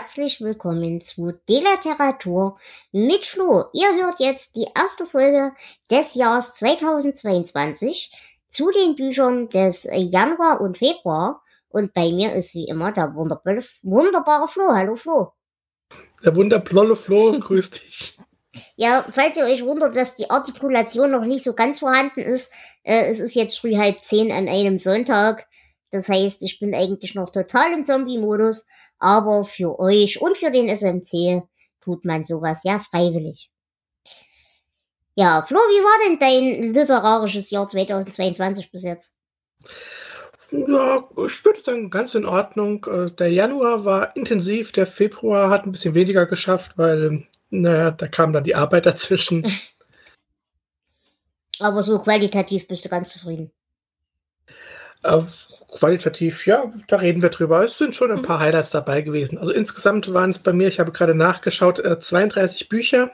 Herzlich willkommen zu Delateratur mit Flo. Ihr hört jetzt die erste Folge des Jahres 2022 zu den Büchern des Januar und Februar. Und bei mir ist wie immer der wunderbare, wunderbare Flo. Hallo Flo. Der wunderblolle Flo, grüß dich. Ja, falls ihr euch wundert, dass die Artikulation noch nicht so ganz vorhanden ist, äh, es ist jetzt früh halb zehn an einem Sonntag. Das heißt, ich bin eigentlich noch total im Zombie-Modus, aber für euch und für den SMC tut man sowas ja freiwillig. Ja, Flo, wie war denn dein literarisches Jahr 2022 bis jetzt? Ja, ich würde sagen, ganz in Ordnung. Äh, Der Januar war intensiv, der Februar hat ein bisschen weniger geschafft, weil, naja, da kam dann die Arbeit dazwischen. Aber so qualitativ bist du ganz zufrieden. Äh, qualitativ, ja, da reden wir drüber. Es sind schon ein paar Highlights dabei gewesen. Also insgesamt waren es bei mir, ich habe gerade nachgeschaut, äh, 32 Bücher.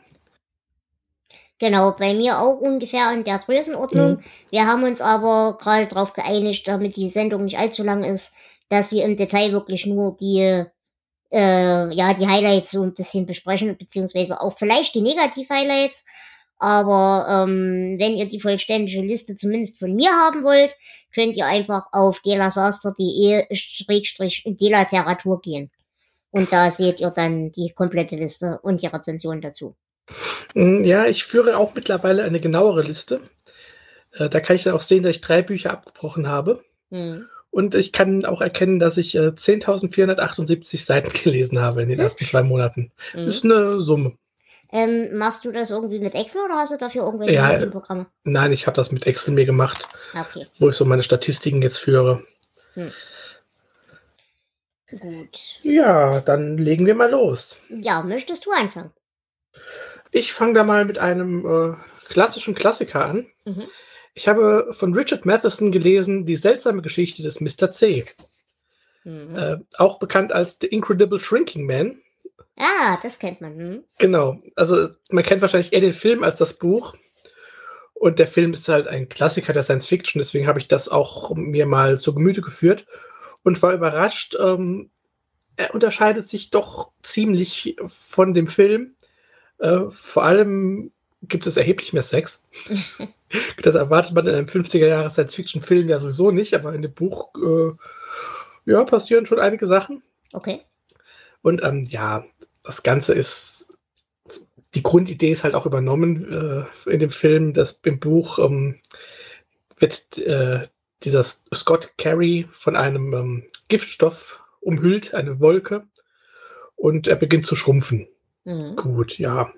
Genau, bei mir auch ungefähr in der Größenordnung. Mhm. Wir haben uns aber gerade darauf geeinigt, damit die Sendung nicht allzu lang ist, dass wir im Detail wirklich nur die, äh, ja, die Highlights so ein bisschen besprechen, beziehungsweise auch vielleicht die Negativ-Highlights. Aber ähm, wenn ihr die vollständige Liste zumindest von mir haben wollt, könnt ihr einfach auf delasaster.de-delateratur gehen. Und da seht ihr dann die komplette Liste und die Rezension dazu. Mm, Ja, ich führe auch mittlerweile eine genauere Liste. Äh, Da kann ich dann auch sehen, dass ich drei Bücher abgebrochen habe. Hm. Und ich kann auch erkennen, dass ich äh, 10.478 Seiten gelesen habe in den ersten zwei Monaten. Mhm. Das ist eine Summe. Ähm, machst du das irgendwie mit Excel oder hast du dafür irgendwelche Ja, Listing-Programme? Nein, ich habe das mit Excel mir gemacht, Okay, wo ich so meine Statistiken jetzt führe. gut. Ja, dann legen wir mal los. Ja, möchtest du anfangen? Ich fange da mal mit einem äh, klassischen Klassiker an. Mhm. Ich habe von Richard Matheson gelesen Die seltsame Geschichte des Mr. C. Mhm. Äh, auch bekannt als The Incredible Shrinking Man. Ah, das kennt man. Hm? Genau. Also man kennt wahrscheinlich eher den Film als das Buch. Und der Film ist halt ein Klassiker der Science Fiction, deswegen habe ich das auch mir mal zu Gemüte geführt und war überrascht. Ähm, er unterscheidet sich doch ziemlich von dem Film. Äh, vor allem gibt es erheblich mehr Sex. das erwartet man in einem 50er-Jahre Science-Fiction-Film ja sowieso nicht, aber in dem Buch äh, ja, passieren schon einige Sachen. Okay. Und ähm, ja, das Ganze ist, die Grundidee ist halt auch übernommen äh, in dem Film. Das im Buch ähm, wird äh, dieser Scott Carey von einem ähm, Giftstoff umhüllt, eine Wolke, und er beginnt zu schrumpfen. Mhm. Gut, ja.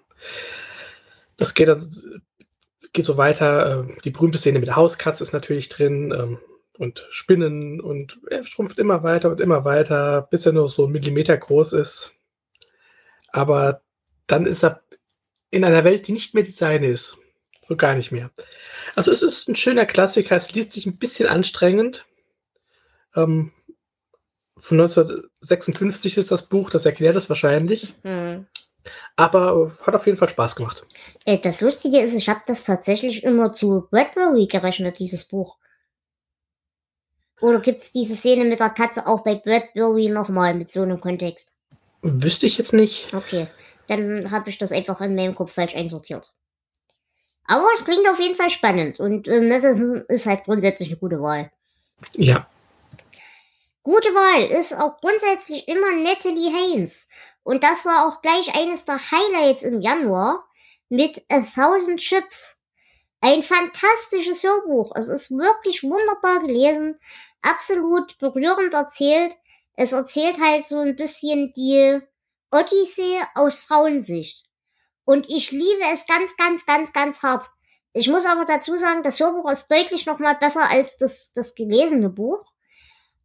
Das geht dann geht so weiter. Äh, die berühmte Szene mit der Hauskatze ist natürlich drin ähm, und Spinnen und er schrumpft immer weiter und immer weiter, bis er nur so einen Millimeter groß ist. Aber dann ist er in einer Welt, die nicht mehr die seine ist. So gar nicht mehr. Also es ist ein schöner Klassiker, es liest sich ein bisschen anstrengend. Ähm, von 1956 ist das Buch, das erklärt es wahrscheinlich. Mhm. Aber hat auf jeden Fall Spaß gemacht. Äh, das Lustige ist, ich habe das tatsächlich immer zu Bradbury gerechnet, dieses Buch. Oder gibt's diese Szene mit der Katze auch bei Bradbury nochmal mit so einem Kontext? Wüsste ich jetzt nicht. Okay, dann habe ich das einfach in meinem Kopf falsch einsortiert. Aber es klingt auf jeden Fall spannend und äh, das ist, halt grundsätzlich eine gute Wahl. Ja. Gute Wahl ist auch grundsätzlich immer Natalie Haynes. Und das war auch gleich eines der Highlights im Januar mit A Thousand Ships. Ein fantastisches Hörbuch. Es ist wirklich wunderbar gelesen, absolut berührend erzählt. Es erzählt halt so ein bisschen die Odyssee aus Frauensicht. Und ich liebe es ganz, ganz, ganz, ganz hart. Ich muss aber dazu sagen, das Hörbuch ist deutlich noch mal besser als das, das gelesene Buch.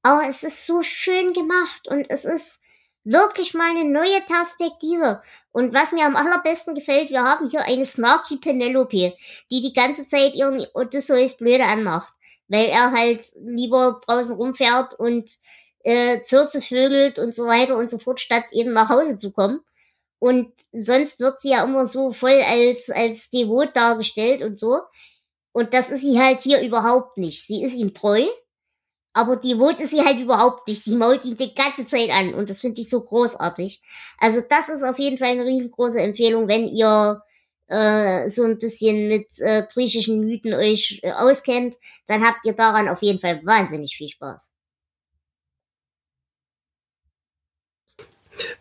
Aber es ist so schön gemacht und es ist wirklich mal eine neue Perspektive. Und was mir am allerbesten gefällt, wir haben hier eine snarky Penelope, die die ganze Zeit ihren Odysseus blöde anmacht, weil er halt lieber draußen rumfährt und äh, Zürze vögelt und so weiter und so fort, statt eben nach Hause zu kommen. Und sonst wird sie ja immer so voll als, als devot dargestellt und so. Und das ist sie halt hier überhaupt nicht. Sie ist ihm treu, aber devot ist sie halt überhaupt nicht. Sie mault ihn die ganze Zeit an und das finde ich so großartig. Also das ist auf jeden Fall eine riesengroße Empfehlung, wenn ihr äh, so ein bisschen mit äh, griechischen Mythen euch äh, auskennt, dann habt ihr daran auf jeden Fall wahnsinnig viel Spaß.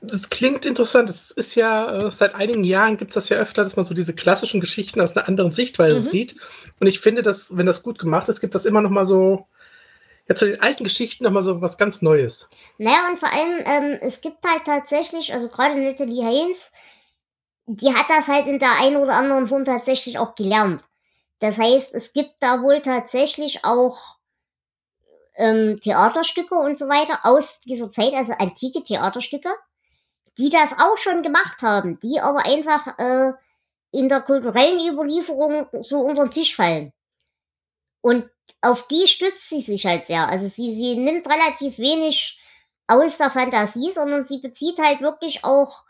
Das klingt interessant. Es ist ja, äh, seit einigen Jahren gibt es das ja öfter, dass man so diese klassischen Geschichten aus einer anderen Sichtweise mhm. sieht. Und ich finde, dass, wenn das gut gemacht ist, gibt das immer noch mal so, ja, zu den alten Geschichten noch mal so was ganz Neues. Naja, und vor allem, ähm, es gibt halt tatsächlich, also gerade Natalie Haynes, die hat das halt in der einen oder anderen Form tatsächlich auch gelernt. Das heißt, es gibt da wohl tatsächlich auch ähm, Theaterstücke und so weiter aus dieser Zeit, also antike Theaterstücke, die das auch schon gemacht haben, die aber einfach äh, in der kulturellen Überlieferung so unter den Tisch fallen. Und auf die stützt sie sich halt sehr. Also sie, sie nimmt relativ wenig aus der Fantasie, sondern sie bezieht halt wirklich auch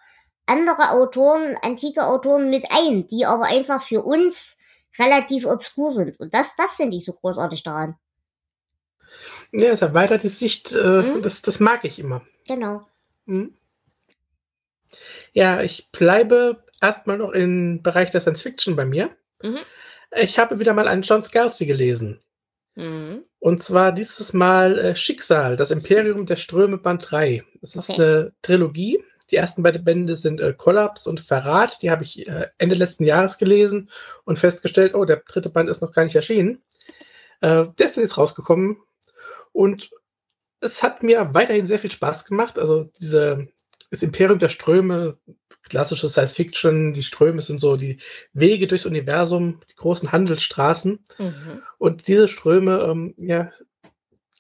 andere Autoren, antike Autoren mit ein, die aber einfach für uns relativ obskur sind. Und das, das finde ich so großartig daran. Ja, es erweitert die Sicht, äh, mhm. das, das mag ich immer. Genau. Mhm. Ja, ich bleibe erstmal noch im Bereich der Science Fiction bei mir. Mhm. Ich habe wieder mal einen John Scalzi gelesen. Mhm. Und zwar dieses Mal äh, Schicksal, das Imperium der Ströme Band 3. Das ist okay. eine Trilogie. Die ersten beiden Bände sind äh, Kollaps und Verrat. Die habe ich äh, Ende letzten Jahres gelesen und festgestellt, oh, der dritte Band ist noch gar nicht erschienen. Äh, der ist dann jetzt rausgekommen und es hat mir weiterhin sehr viel Spaß gemacht. Also diese das Imperium der Ströme, klassische Science Fiction, die Ströme sind so die Wege durchs Universum, die großen Handelsstraßen. Mhm. Und diese Ströme ähm, ja,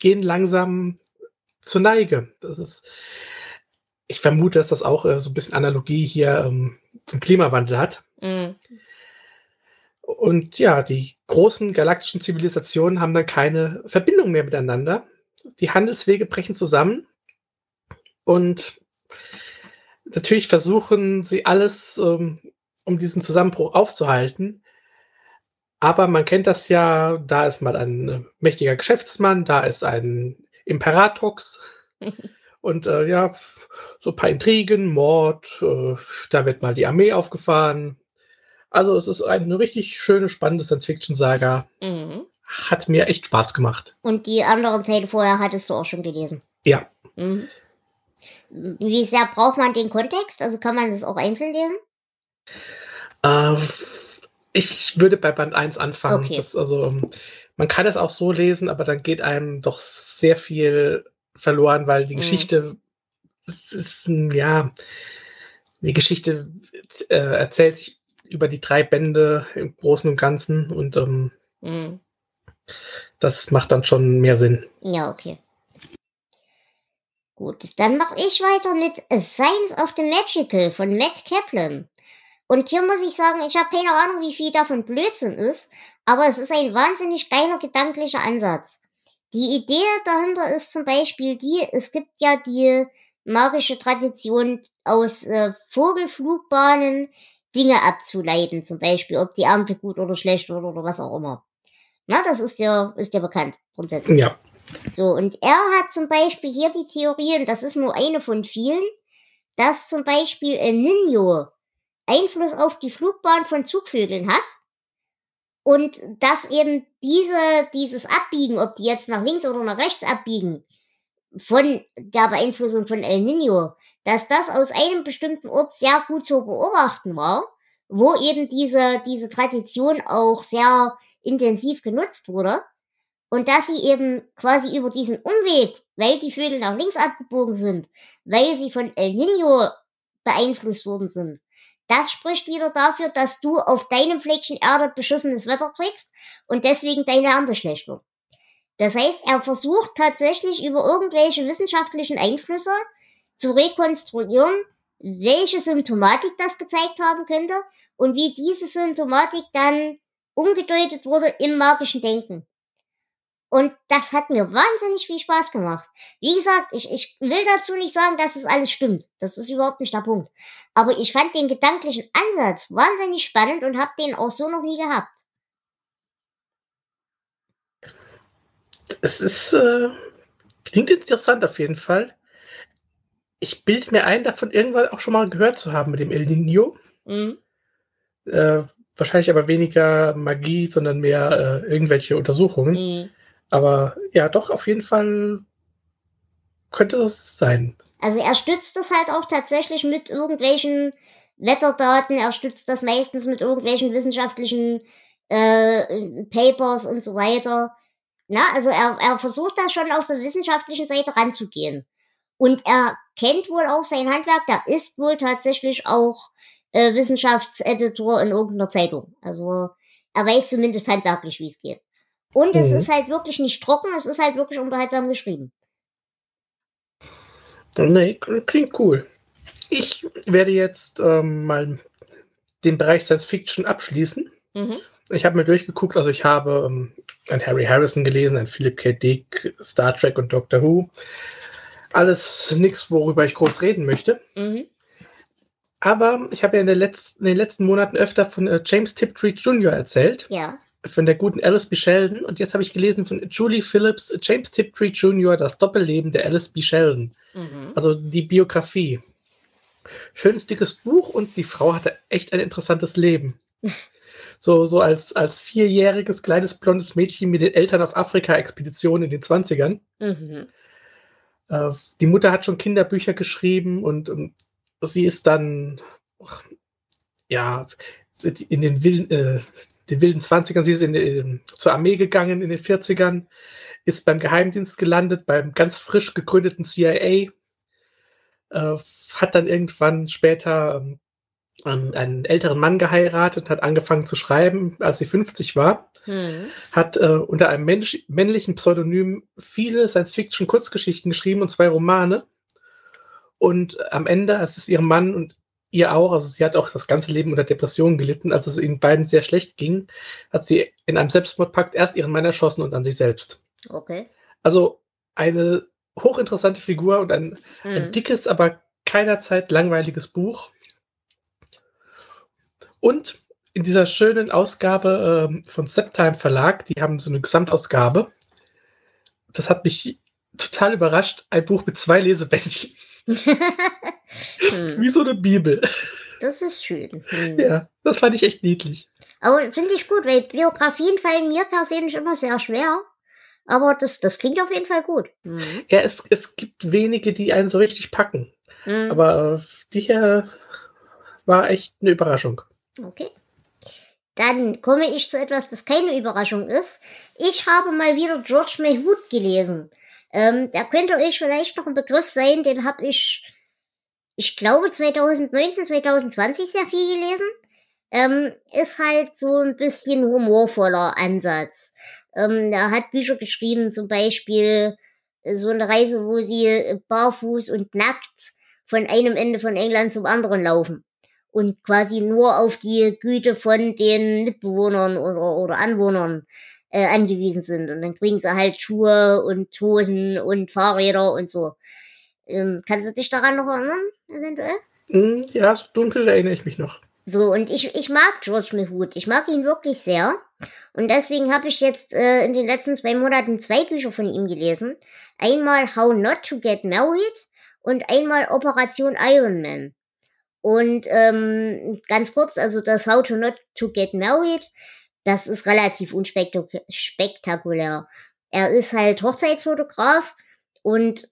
gehen langsam zur Neige. Das ist, ich vermute, dass das auch äh, so ein bisschen Analogie hier ähm, zum Klimawandel hat. Mhm. Und ja, die großen galaktischen Zivilisationen haben dann keine Verbindung mehr miteinander. Die Handelswege brechen zusammen. Und natürlich versuchen sie alles, ähm, um diesen Zusammenbruch aufzuhalten. Aber man kennt das ja, da ist mal ein äh, mächtiger Geschäftsmann, da ist ein Imperatrix. Und äh, ja, so ein paar Intrigen, Mord, äh, da wird mal die Armee aufgefahren, also es ist eine richtig schöne, spannende Science-Fiction-Saga. Mhm. Hat mir echt Spaß gemacht. Und die anderen Teile vorher hattest du auch schon gelesen? Ja. Mhm. Wie sehr braucht man den Kontext? Also kann man das auch einzeln lesen? Äh, ich würde bei Band 1 anfangen. Okay. Das, also, ähm, man kann es auch so lesen, aber dann geht einem doch sehr viel verloren, weil die mhm. Geschichte ist, ist, ja, die Geschichte äh, erzählt sich über die drei Bände im Großen und Ganzen und ähm, mhm. das macht dann schon mehr Sinn. Ja, okay. Gut, dann mache ich weiter mit Science of the Magical von Matt Kaplan. Und hier muss ich sagen, ich habe keine Ahnung, wie viel davon Blödsinn ist, aber es ist ein wahnsinnig geiler gedanklicher Ansatz. Die Idee dahinter ist zum Beispiel die, es gibt ja die magische Tradition aus äh, Vogelflugbahnen, Dinge abzuleiten, zum Beispiel, ob die Ernte gut oder schlecht oder, oder was auch immer. Na, das ist ja, ist ja bekannt, grundsätzlich. Ja. So, und er hat zum Beispiel hier die Theorie, und das ist nur eine von vielen, dass zum Beispiel El Nino Einfluss auf die Flugbahn von Zugvögeln hat. Und dass eben diese, dieses Abbiegen, ob die jetzt nach links oder nach rechts abbiegen, von der Beeinflussung von El Nino, dass das aus einem bestimmten Ort sehr gut zu beobachten war, wo eben diese, diese Tradition auch sehr intensiv genutzt wurde. Und dass sie eben quasi über diesen Umweg, weil die Vögel nach links abgebogen sind, weil sie von El Nino beeinflusst worden sind. Das spricht wieder dafür, dass du auf deinem Fleckchen Erde beschissenes Wetter kriegst und deswegen deine Ernte schlecht wird. Das heißt, er versucht tatsächlich über irgendwelche wissenschaftlichen Einflüsse zu rekonstruieren, welche Symptomatik das gezeigt haben könnte und wie diese Symptomatik dann umgedeutet wurde im magischen Denken. Und das hat mir wahnsinnig viel Spaß gemacht. Wie gesagt, ich, ich will dazu nicht sagen, dass es alles stimmt. Das ist überhaupt nicht der Punkt. Aber ich fand den gedanklichen Ansatz wahnsinnig spannend und habe den auch so noch nie gehabt. Es ist, äh, klingt interessant auf jeden Fall. Ich bilde mir ein, davon irgendwann auch schon mal gehört zu haben mit dem El Nino. Mhm. Äh, wahrscheinlich aber weniger Magie, sondern mehr äh, irgendwelche Untersuchungen. Mhm. Aber ja, doch, auf jeden Fall könnte das sein. Also er stützt das halt auch tatsächlich mit irgendwelchen Wetterdaten, er stützt das meistens mit irgendwelchen wissenschaftlichen äh, Papers und so weiter. Na, also er, er versucht da schon auf der wissenschaftlichen Seite ranzugehen. Und er kennt wohl auch sein Handwerk, der ist wohl tatsächlich auch äh, Wissenschaftseditor in irgendeiner Zeitung. Also er weiß zumindest handwerklich, wie es geht. Und es mhm. ist halt wirklich nicht trocken, es ist halt wirklich unterhaltsam geschrieben. Nee, klingt cool. Ich werde jetzt ähm, mal den Bereich Science Fiction abschließen. Mhm. Ich habe mir durchgeguckt, also ich habe ähm, ein Harry Harrison gelesen, ein Philip K. Dick, Star Trek und Doctor Who. Alles nichts, worüber ich groß reden möchte. Mhm. Aber ich habe ja in, in, den letzten Monaten öfter von äh, James Tiptree Jr. erzählt. Ja von der guten Alice B. Sheldon und jetzt habe ich gelesen von Julie Phillips, James Tiptree Jr., das Doppelleben der Alice B. Sheldon. Mhm. Also die Biografie. Schönes dickes Buch und die Frau hatte echt ein interessantes Leben. so, so als, als vierjähriges kleines blondes Mädchen mit den Eltern auf Afrika-Expedition in den 20ern. Mhm. Äh, die Mutter hat schon Kinderbücher geschrieben und, und sie ist dann, ja, in den wilden, äh, den wilden 20ern, sie ist in, in, zur Armee gegangen in den 40ern, ist beim Geheimdienst gelandet, beim ganz frisch gegründeten CIA, äh, hat dann irgendwann später ähm, einen älteren Mann geheiratet hat angefangen zu schreiben, als sie 50 war. Hm. Hat äh, unter einem Mensch, männlichen Pseudonym viele Science-Fiction-Kurzgeschichten geschrieben und zwei Romane. Und am Ende, als es ihrem Mann und ihr auch, also sie hat auch das ganze Leben unter Depressionen gelitten, als es ihnen beiden sehr schlecht ging, hat sie in einem Selbstmordpakt erst ihren Mann erschossen und dann sich selbst. Okay. Also eine hochinteressante Figur und ein, hm. ein dickes, aber keinerzeit langweiliges Buch. Und in dieser schönen Ausgabe ähm, von Septime Verlag, die haben so eine Gesamtausgabe. Das hat mich total überrascht. Ein Buch mit zwei Lesebändchen. Hm. Wie so eine Bibel. Das ist schön. Hm. Ja, das fand ich echt niedlich. Aber finde ich gut, weil Biografien fallen mir persönlich immer sehr schwer. Aber das, das klingt auf jeden Fall gut. Mhm. Ja, es, es gibt wenige, die einen so richtig packen. Mhm. Aber die hier war echt eine Überraschung. Okay. Dann komme ich zu etwas, das keine Überraschung ist. Ich habe mal wieder George Mayhood gelesen. Ähm, da könnte euch vielleicht noch ein Begriff sein, den habe ich ich glaube 2019, 2020 sehr viel gelesen. Ähm, ist halt so ein bisschen humorvoller Ansatz. Ähm, er hat Bücher geschrieben, zum Beispiel äh, so eine Reise, wo sie äh, barfuß und nackt von einem Ende von England zum anderen laufen und quasi nur auf die Güte von den Mitbewohnern oder, oder Anwohnern äh, angewiesen sind. Und dann kriegen sie halt Schuhe und Hosen und Fahrräder und so. Ähm, kannst du dich daran noch erinnern, eventuell? Hm, ja, so dunkel erinnere ich mich noch. So, und ich, ich mag George Mehut. Ich mag ihn wirklich sehr. Und deswegen habe ich jetzt äh, in den letzten zwei Monaten zwei Bücher von ihm gelesen. Einmal How Not to Get Married und einmal Operation Iron Man. Und ähm, ganz kurz, also das How to Not to Get Married, das ist relativ unspektakulär. Er ist halt Hochzeitsfotograf und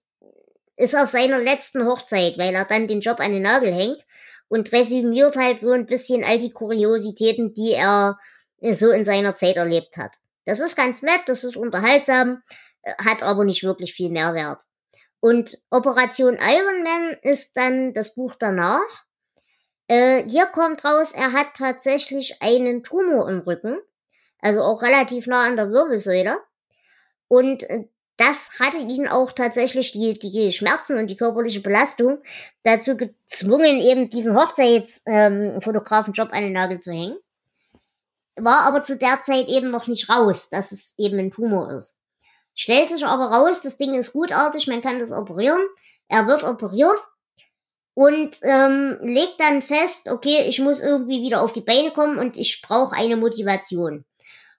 ist auf seiner letzten Hochzeit, weil er dann den Job an den Nagel hängt und resümiert halt so ein bisschen all die Kuriositäten, die er äh, so in seiner Zeit erlebt hat. Das ist ganz nett, das ist unterhaltsam, äh, hat aber nicht wirklich viel Mehrwert. Und Operation Iron Man ist dann das Buch danach. Äh, hier kommt raus, er hat tatsächlich einen Tumor im Rücken, also auch relativ nah an der Wirbelsäule. Und äh, das hatte ihn auch tatsächlich die, die Schmerzen und die körperliche Belastung dazu gezwungen, eben diesen Hochzeitsfotografenjob ähm, an den Nagel zu hängen. War aber zu der Zeit eben noch nicht raus, dass es eben ein Tumor ist. Stellt sich aber raus, das Ding ist gutartig, man kann das operieren. Er wird operiert und ähm, legt dann fest, okay, ich muss irgendwie wieder auf die Beine kommen und ich brauche eine Motivation.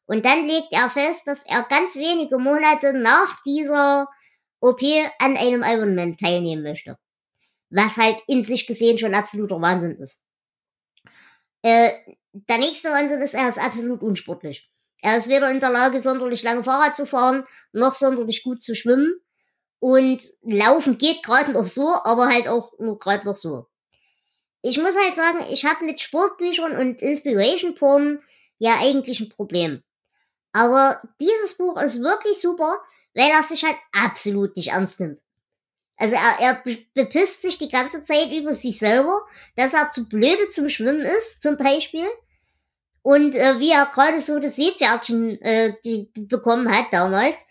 Und dann legt er fest, dass er ganz wenige Monate nach dieser OP an einem Ironman teilnehmen möchte. Was halt in sich gesehen schon absoluter Wahnsinn ist. Äh, der nächste Wahnsinn ist, er ist absolut unsportlich. Er ist weder in der Lage, sonderlich lange Fahrrad zu fahren, noch sonderlich gut zu schwimmen. Und laufen geht gerade noch so, aber halt auch nur gerade noch so. Ich muss halt sagen, ich habe mit Sportbüchern und Inspiration Porn ja eigentlich ein Problem. Aber dieses Buch ist wirklich super, weil er sich halt absolut nicht ernst nimmt. Also er, er bepisst sich die ganze Zeit über sich selber, dass er zu blöde zum Schwimmen ist, zum Beispiel. Und äh, wie er gerade so das Seepferdchen äh, die bekommen hat damals.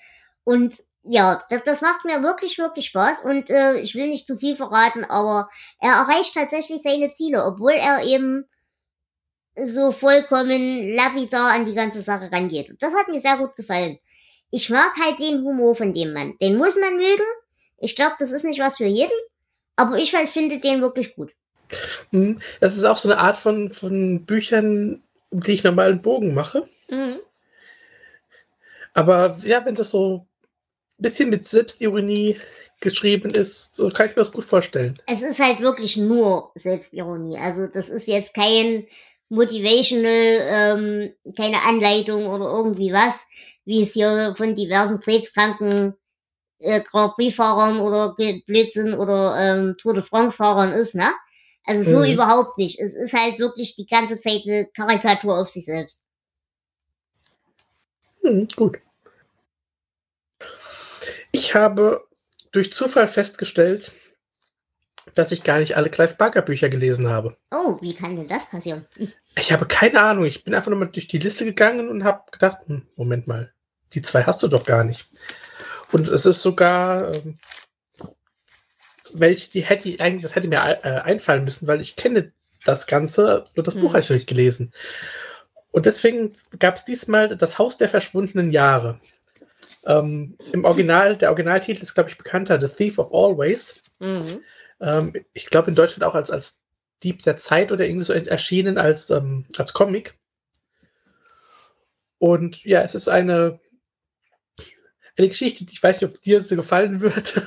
Und ja, das, das macht mir wirklich, wirklich Spaß. Und äh, ich will nicht zu viel verraten, aber er erreicht tatsächlich seine Ziele, obwohl er eben so vollkommen lapidar an die ganze Sache rangeht. Und das hat mir sehr gut gefallen. Ich mag halt den Humor von dem Mann. Den muss man mögen. Ich glaube, das ist nicht was für jeden. Aber ich halt finde den wirklich gut. Hm, das ist auch so eine Art von, von Büchern, um die ich normal einen Bogen mache. Mhm. Aber ja, wenn das so bisschen mit Selbstironie geschrieben ist, so kann ich mir das gut vorstellen. Es ist halt wirklich nur Selbstironie. Also das ist jetzt kein motivational, ähm, keine Anleitung oder irgendwie was, wie es hier von diversen Krebskranken äh, Grand Prix-Fahrern oder Blitzen oder ähm, Tour de France-Fahrern ist, ne? Also so mhm. überhaupt nicht. Es ist halt wirklich die ganze Zeit eine Karikatur auf sich selbst. Hm, gut. Ich habe durch Zufall festgestellt, dass ich gar nicht alle Clive Barker Bücher gelesen habe. Oh, wie kann denn das passieren? Ich habe keine Ahnung. Ich bin einfach nur mal durch die Liste gegangen und habe gedacht, hm, Moment mal, die zwei hast du doch gar nicht. Und es ist sogar, ähm, welche, die hätte ich eigentlich, das hätte mir äh, einfallen müssen, weil ich kenne das Ganze, nur das hm. Buch habe ich noch nicht gelesen. Und deswegen gab es diesmal das Haus der verschwundenen Jahre. Ähm, Im Original, der Originaltitel ist, glaube ich, bekannter, The Thief of Always. Mhm. Ähm, ich glaube in Deutschland auch als, als Dieb der Zeit oder irgendwie so erschienen als, ähm, als Comic. Und ja, es ist eine, eine Geschichte, die ich weiß nicht, ob dir so gefallen wird.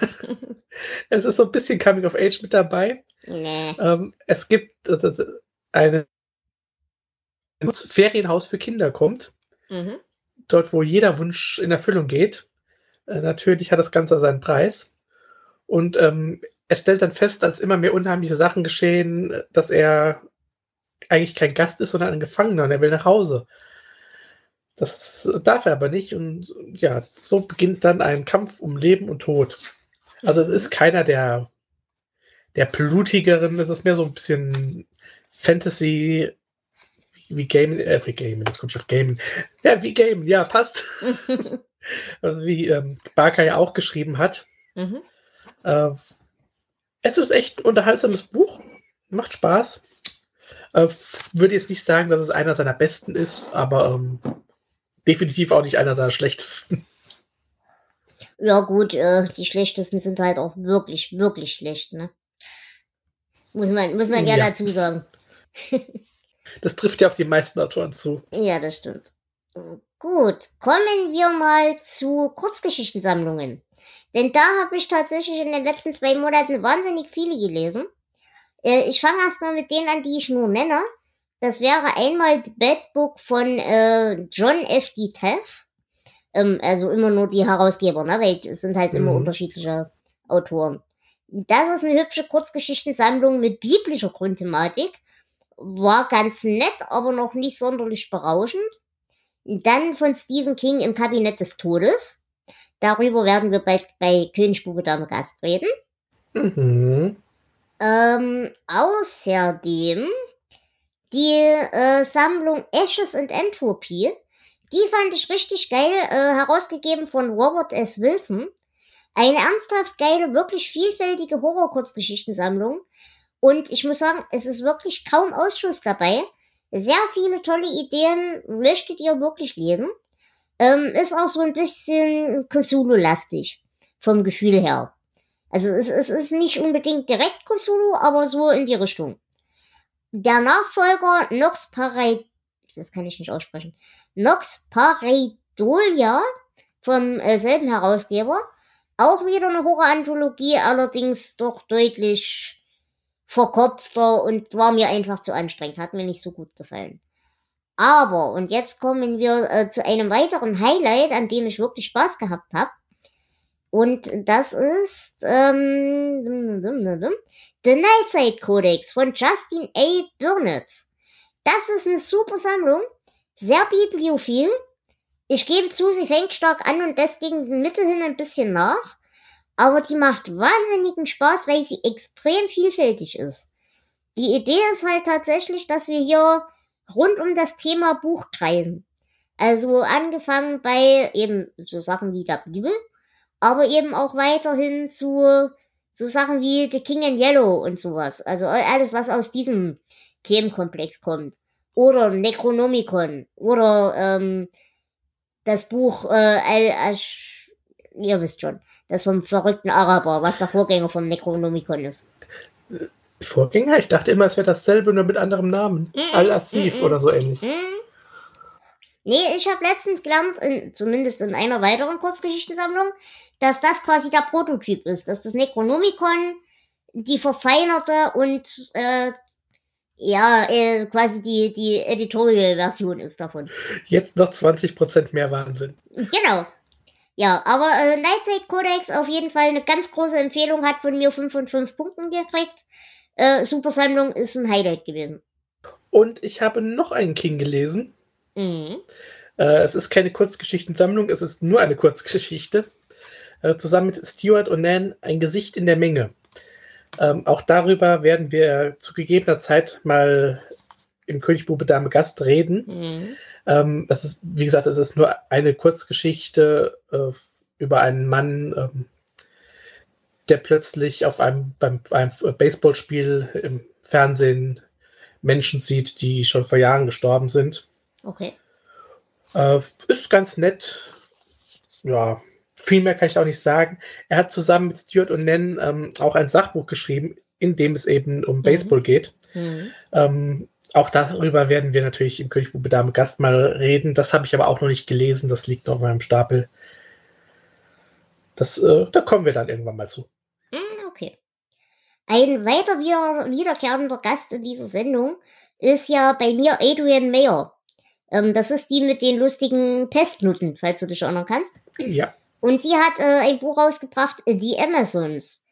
es ist so ein bisschen Coming of Age mit dabei. Nee. Ähm, es gibt äh, ein Ferienhaus für Kinder kommt. Mhm. Dort, wo jeder Wunsch in Erfüllung geht. Äh, natürlich hat das Ganze seinen Preis. Und ähm, er stellt dann fest, als immer mehr unheimliche Sachen geschehen, dass er eigentlich kein Gast ist, sondern ein Gefangener und er will nach Hause. Das darf er aber nicht und ja, so beginnt dann ein Kampf um Leben und Tod. Also es ist keiner der, der blutigeren, es ist mehr so ein bisschen Fantasy wie Game, äh, wie Game, jetzt komme ich auf Game. Ja, wie Game, ja, passt. Also wie ähm, Barker ja auch geschrieben hat. Mhm. Äh, es ist echt ein unterhaltsames Buch. Macht Spaß. Äh, würde jetzt nicht sagen, dass es einer seiner besten ist, aber ähm, definitiv auch nicht einer seiner schlechtesten. Ja, gut, äh, die schlechtesten sind halt auch wirklich, wirklich schlecht, ne? Muss man, muss man ja, ja dazu sagen. Das trifft ja auf die meisten Autoren zu. Ja, das stimmt. Gut, kommen wir mal zu Kurzgeschichtensammlungen. Denn da habe ich tatsächlich in den letzten zwei Monaten wahnsinnig viele gelesen. Äh, ich fange erstmal mit denen an, die ich nur nenne. Das wäre einmal The Bad Book von äh, John F. D. Teff. Ähm, also immer nur die Herausgeber, ne? Weil es sind halt mhm. immer unterschiedliche Autoren. Das ist eine hübsche Kurzgeschichtensammlung mit biblischer Grundthematik. War ganz nett, aber noch nicht sonderlich berauschend. Dann von Stephen King im Kabinett des Todes. Darüber werden wir bald bei König Bube Dame Gast reden. Mhm. Ähm, außerdem die äh, Sammlung Ashes and Entropy, Die fand ich richtig geil, äh, herausgegeben von Robert S. Wilson. Eine ernsthaft geile, wirklich vielfältige Horror-Kurzgeschichtensammlung. Und ich muss sagen, es ist wirklich kaum Ausschuss dabei. Sehr viele tolle Ideen möchtet ihr wirklich lesen. Ähm, ist auch so ein bisschen Cthulhu-lastig vom Gefühl her. Also es, es ist nicht unbedingt direkt Cthulhu, aber so in die Richtung. Der Nachfolger Nox Parei, das kann ich nicht aussprechen, Nox Pareidolia vom äh, selben Herausgeber, auch wieder eine Horror-Anthologie, allerdings doch deutlich verkopfter und war mir einfach zu anstrengend, hat mir nicht so gut gefallen. Aber, und jetzt kommen wir äh, zu einem weiteren Highlight, an dem ich wirklich Spaß gehabt habe. Und das ist ähm, The Nightside Codex von Justin A. Burnett. Das ist eine super Sammlung, sehr bibliophil. Ich gebe zu, sie fängt stark an und lässt gegen Mitte hin ein bisschen nach. Aber die macht wahnsinnigen Spaß, weil sie extrem vielfältig ist. Die Idee ist halt tatsächlich, dass wir hier rund um das Thema Buch kreisen. Also angefangen bei eben so Sachen wie der Bibel, aber eben auch weiterhin zu so Sachen wie The King in Yellow und sowas. Also alles, was aus diesem Themenkomplex kommt. Oder Necronomicon. Oder ähm, das Buch äh, Al-Ash, ihr wisst schon, das vom verrückten Araber, was der Vorgänger vom Necronomicon ist. Vorgänger? Ich dachte immer, es wäre dasselbe, nur mit anderem Namen. Mm Al-Asif mm oder so ähnlich. Mm nee, ich habe letztens gelernt, in, zumindest in einer weiteren Kurzgeschichtensammlung, dass das quasi der Prototyp ist, dass das Necronomicon die verfeinerte und äh, ja, äh, quasi die, die Editorial-Version ist davon. Jetzt noch 20% mehr Wahnsinn. Genau. Ja, aber äh, Nightside Codex auf jeden Fall eine ganz große Empfehlung, hat von mir 5 von 5 Punkten gekriegt. Äh, Supersammlung ist ein Highlight gewesen. Und ich habe noch einen King gelesen. Mhm. Äh, es ist keine Kurzgeschichtensammlung, es ist nur eine Kurzgeschichte. Äh, zusammen mit Stuart Onan ein Gesicht in der Menge. Ähm, auch darüber werden wir zu gegebener Zeit mal im Königbube Dame Gast reden. Mhm. Ähm, das ist, wie gesagt, es ist nur eine Kurzgeschichte äh, über einen Mann, ähm, der plötzlich auf einem, beim, einem Baseballspiel im Fernsehen Menschen sieht, die schon vor Jahren gestorben sind. Okay. Äh, ist ganz nett. Ja, viel mehr kann ich auch nicht sagen. Er hat zusammen mit Stuart und Nen ähm, auch ein Sachbuch geschrieben, in dem es eben um mhm. Baseball geht. Mhm. Ähm, auch darüber werden wir natürlich im Königbube Dame Gast mal reden. Das habe ich aber auch noch nicht gelesen. Das liegt noch auf meinem Stapel. Das, äh, da kommen wir dann irgendwann mal zu. Hm, okay. Ein weiter wieder, wiederkehrender Gast in dieser Sendung ist ja bei mir Adrian Mayer. Ähm, das ist die mit den lustigen Pestnutten, falls du dich erinnern kannst. Ja. Und sie hat äh, ein Buch rausgebracht, Die Amazons.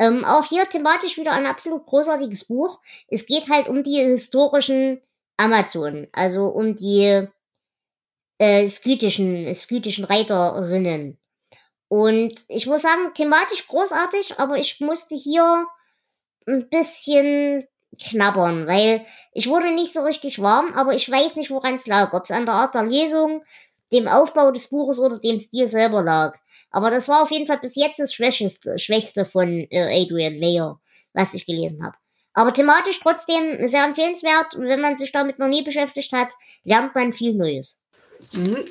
Ähm, auch hier thematisch wieder ein absolut großartiges Buch. Es geht halt um die historischen Amazonen, also um die äh, skytischen, skytischen Reiterinnen. Und ich muss sagen, thematisch großartig, aber ich musste hier ein bisschen knabbern, weil ich wurde nicht so richtig warm, aber ich weiß nicht, woran es lag. Ob es an der Art der Lesung, dem Aufbau des Buches oder dem Stil selber lag. Aber das war auf jeden Fall bis jetzt das Schwächste, Schwächste von äh, Adrian Mayer, was ich gelesen habe. Aber thematisch trotzdem sehr empfehlenswert. Und wenn man sich damit noch nie beschäftigt hat, lernt man viel Neues. Mhm.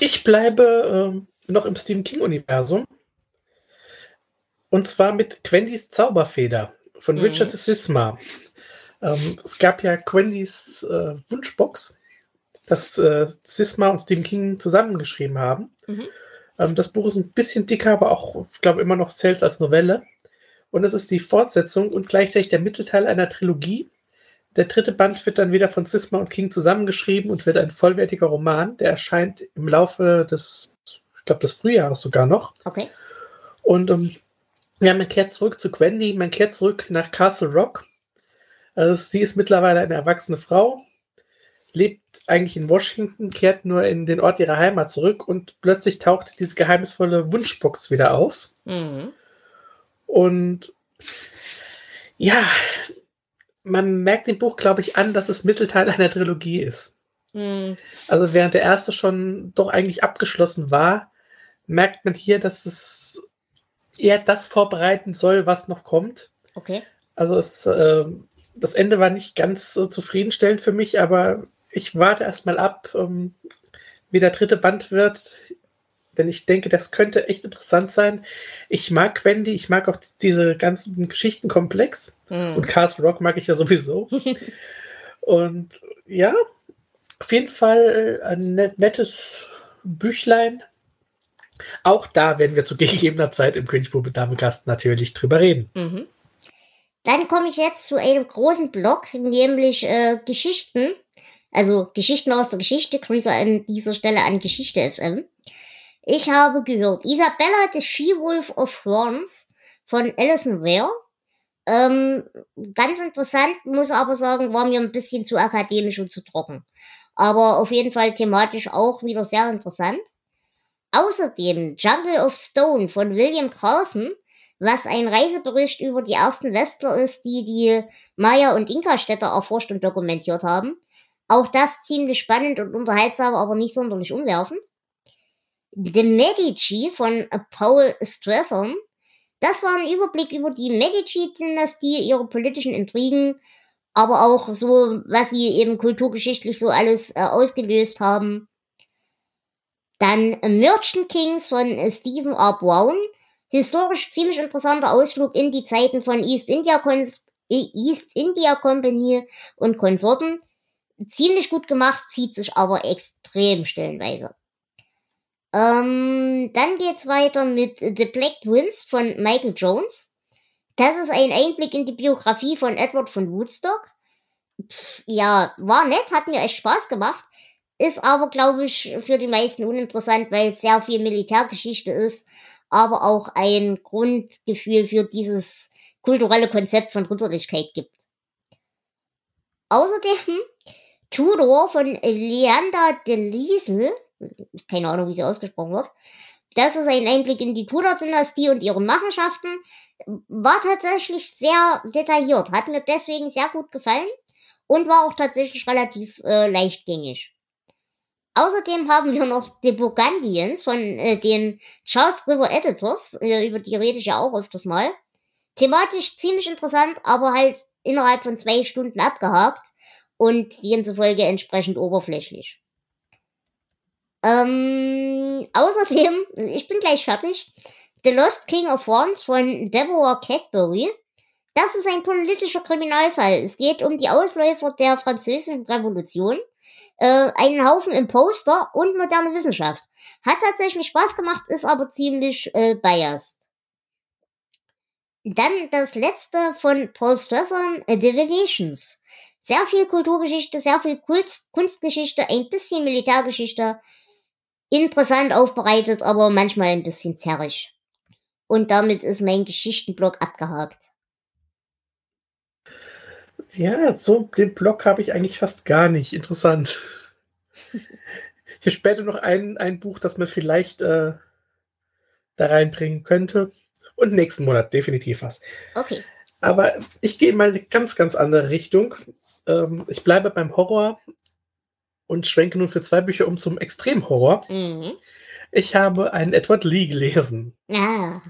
Ich bleibe äh, noch im Stephen King-Universum. Und zwar mit Quendys Zauberfeder von mhm. Richard Sisma. Ähm, es gab ja Quendys äh, Wunschbox, das äh, Sisma und Stephen King zusammengeschrieben haben. Mhm. Ähm, das Buch ist ein bisschen dicker, aber auch, ich glaube, immer noch zählt als Novelle. Und es ist die Fortsetzung und gleichzeitig der Mittelteil einer Trilogie. Der dritte Band wird dann wieder von Sisma und King zusammengeschrieben und wird ein vollwertiger Roman. Der erscheint im Laufe des, ich glaube, des Frühjahres sogar noch. Okay. Und ähm, ja, man kehrt zurück zu Gwendy, man kehrt zurück nach Castle Rock. Also sie ist mittlerweile eine erwachsene Frau, lebt eigentlich in Washington, kehrt nur in den Ort ihrer Heimat zurück und plötzlich taucht diese geheimnisvolle Wunschbox wieder auf. Mhm. Und ja, man merkt dem Buch, glaube ich, an, dass es Mittelteil einer Trilogie ist. Hm. Also während der erste schon doch eigentlich abgeschlossen war, merkt man hier, dass es eher das vorbereiten soll, was noch kommt. Okay. Also es, äh, das Ende war nicht ganz äh, zufriedenstellend für mich, aber ich warte erstmal ab, ähm, wie der dritte Band wird. Denn ich denke, das könnte echt interessant sein. Ich mag Wendy, ich mag auch diese ganzen Geschichtenkomplex. Hm. Und Castle Rock mag ich ja sowieso. Und ja, auf jeden Fall ein net- nettes Büchlein. Auch da werden wir zu gegebener Zeit im Königsbube Damengast natürlich drüber reden. Mhm. Dann komme ich jetzt zu einem großen Block, nämlich äh, Geschichten. Also Geschichten aus der Geschichte. Grüße an dieser Stelle an Geschichte FM. Ich habe gehört Isabella the She-Wolf of Thorns von Alison Ware. Ähm, ganz interessant, muss aber sagen, war mir ein bisschen zu akademisch und zu trocken. Aber auf jeden Fall thematisch auch wieder sehr interessant. Außerdem Jungle of Stone von William Carlson, was ein Reisebericht über die ersten Westler ist, die die Maya- und Inka-Städte erforscht und dokumentiert haben. Auch das ziemlich spannend und unterhaltsam, aber nicht sonderlich umwerfend. The Medici von Paul Stresson. Das war ein Überblick über die Medici-Dynastie, ihre politischen Intrigen, aber auch so, was sie eben kulturgeschichtlich so alles äh, ausgelöst haben. Dann Merchant Kings von äh, Stephen R. Brown. Historisch ziemlich interessanter Ausflug in die Zeiten von East India, Cons East India Company und Konsorten. Ziemlich gut gemacht, zieht sich aber extrem stellenweise. Ähm, dann geht's weiter mit The Black Twins von Michael Jones. Das ist ein Einblick in die Biografie von Edward von Woodstock. Pff, ja, war nett, hat mir echt Spaß gemacht. Ist aber, glaube ich, für die meisten uninteressant, weil es sehr viel Militärgeschichte ist, aber auch ein Grundgefühl für dieses kulturelle Konzept von Ritterlichkeit gibt. Außerdem Tudor von Leander de Liesel, keine Ahnung, wie sie ausgesprochen wird. Das ist ein Einblick in die Tudor-Dynastie und ihre Machenschaften. War tatsächlich sehr detailliert, hat mir deswegen sehr gut gefallen und war auch tatsächlich relativ äh, leichtgängig. Außerdem haben wir noch The Burgundians von äh, den Charles River Editors, äh, über die rede ich ja auch öfters mal. Thematisch ziemlich interessant, aber halt innerhalb von zwei Stunden abgehakt und demzufolge entsprechend oberflächlich. Ähm, außerdem, ich bin gleich fertig, The Lost King of Wands von Deborah Cadbury. Das ist ein politischer Kriminalfall. Es geht um die Ausläufer der französischen Revolution, äh, einen Haufen Imposter und moderne Wissenschaft. Hat tatsächlich Spaß gemacht, ist aber ziemlich äh, biased. Dann das letzte von Paul Strathern, äh, Divinations. Sehr viel Kulturgeschichte, sehr viel Kunst, Kunstgeschichte, ein bisschen Militärgeschichte. Interessant aufbereitet, aber manchmal ein bisschen zerrig. Und damit ist mein Geschichtenblock abgehakt. Ja, so den Blog habe ich eigentlich fast gar nicht. Interessant. Ich habe später noch ein, ein Buch, das man vielleicht äh, da reinbringen könnte. Und nächsten Monat definitiv was. Okay. Aber ich gehe mal in eine ganz, ganz andere Richtung. Ähm, ich bleibe beim Horror und schwenke nun für zwei Bücher um zum Extremhorror. Mhm. Ich habe einen Edward Lee gelesen. Ah.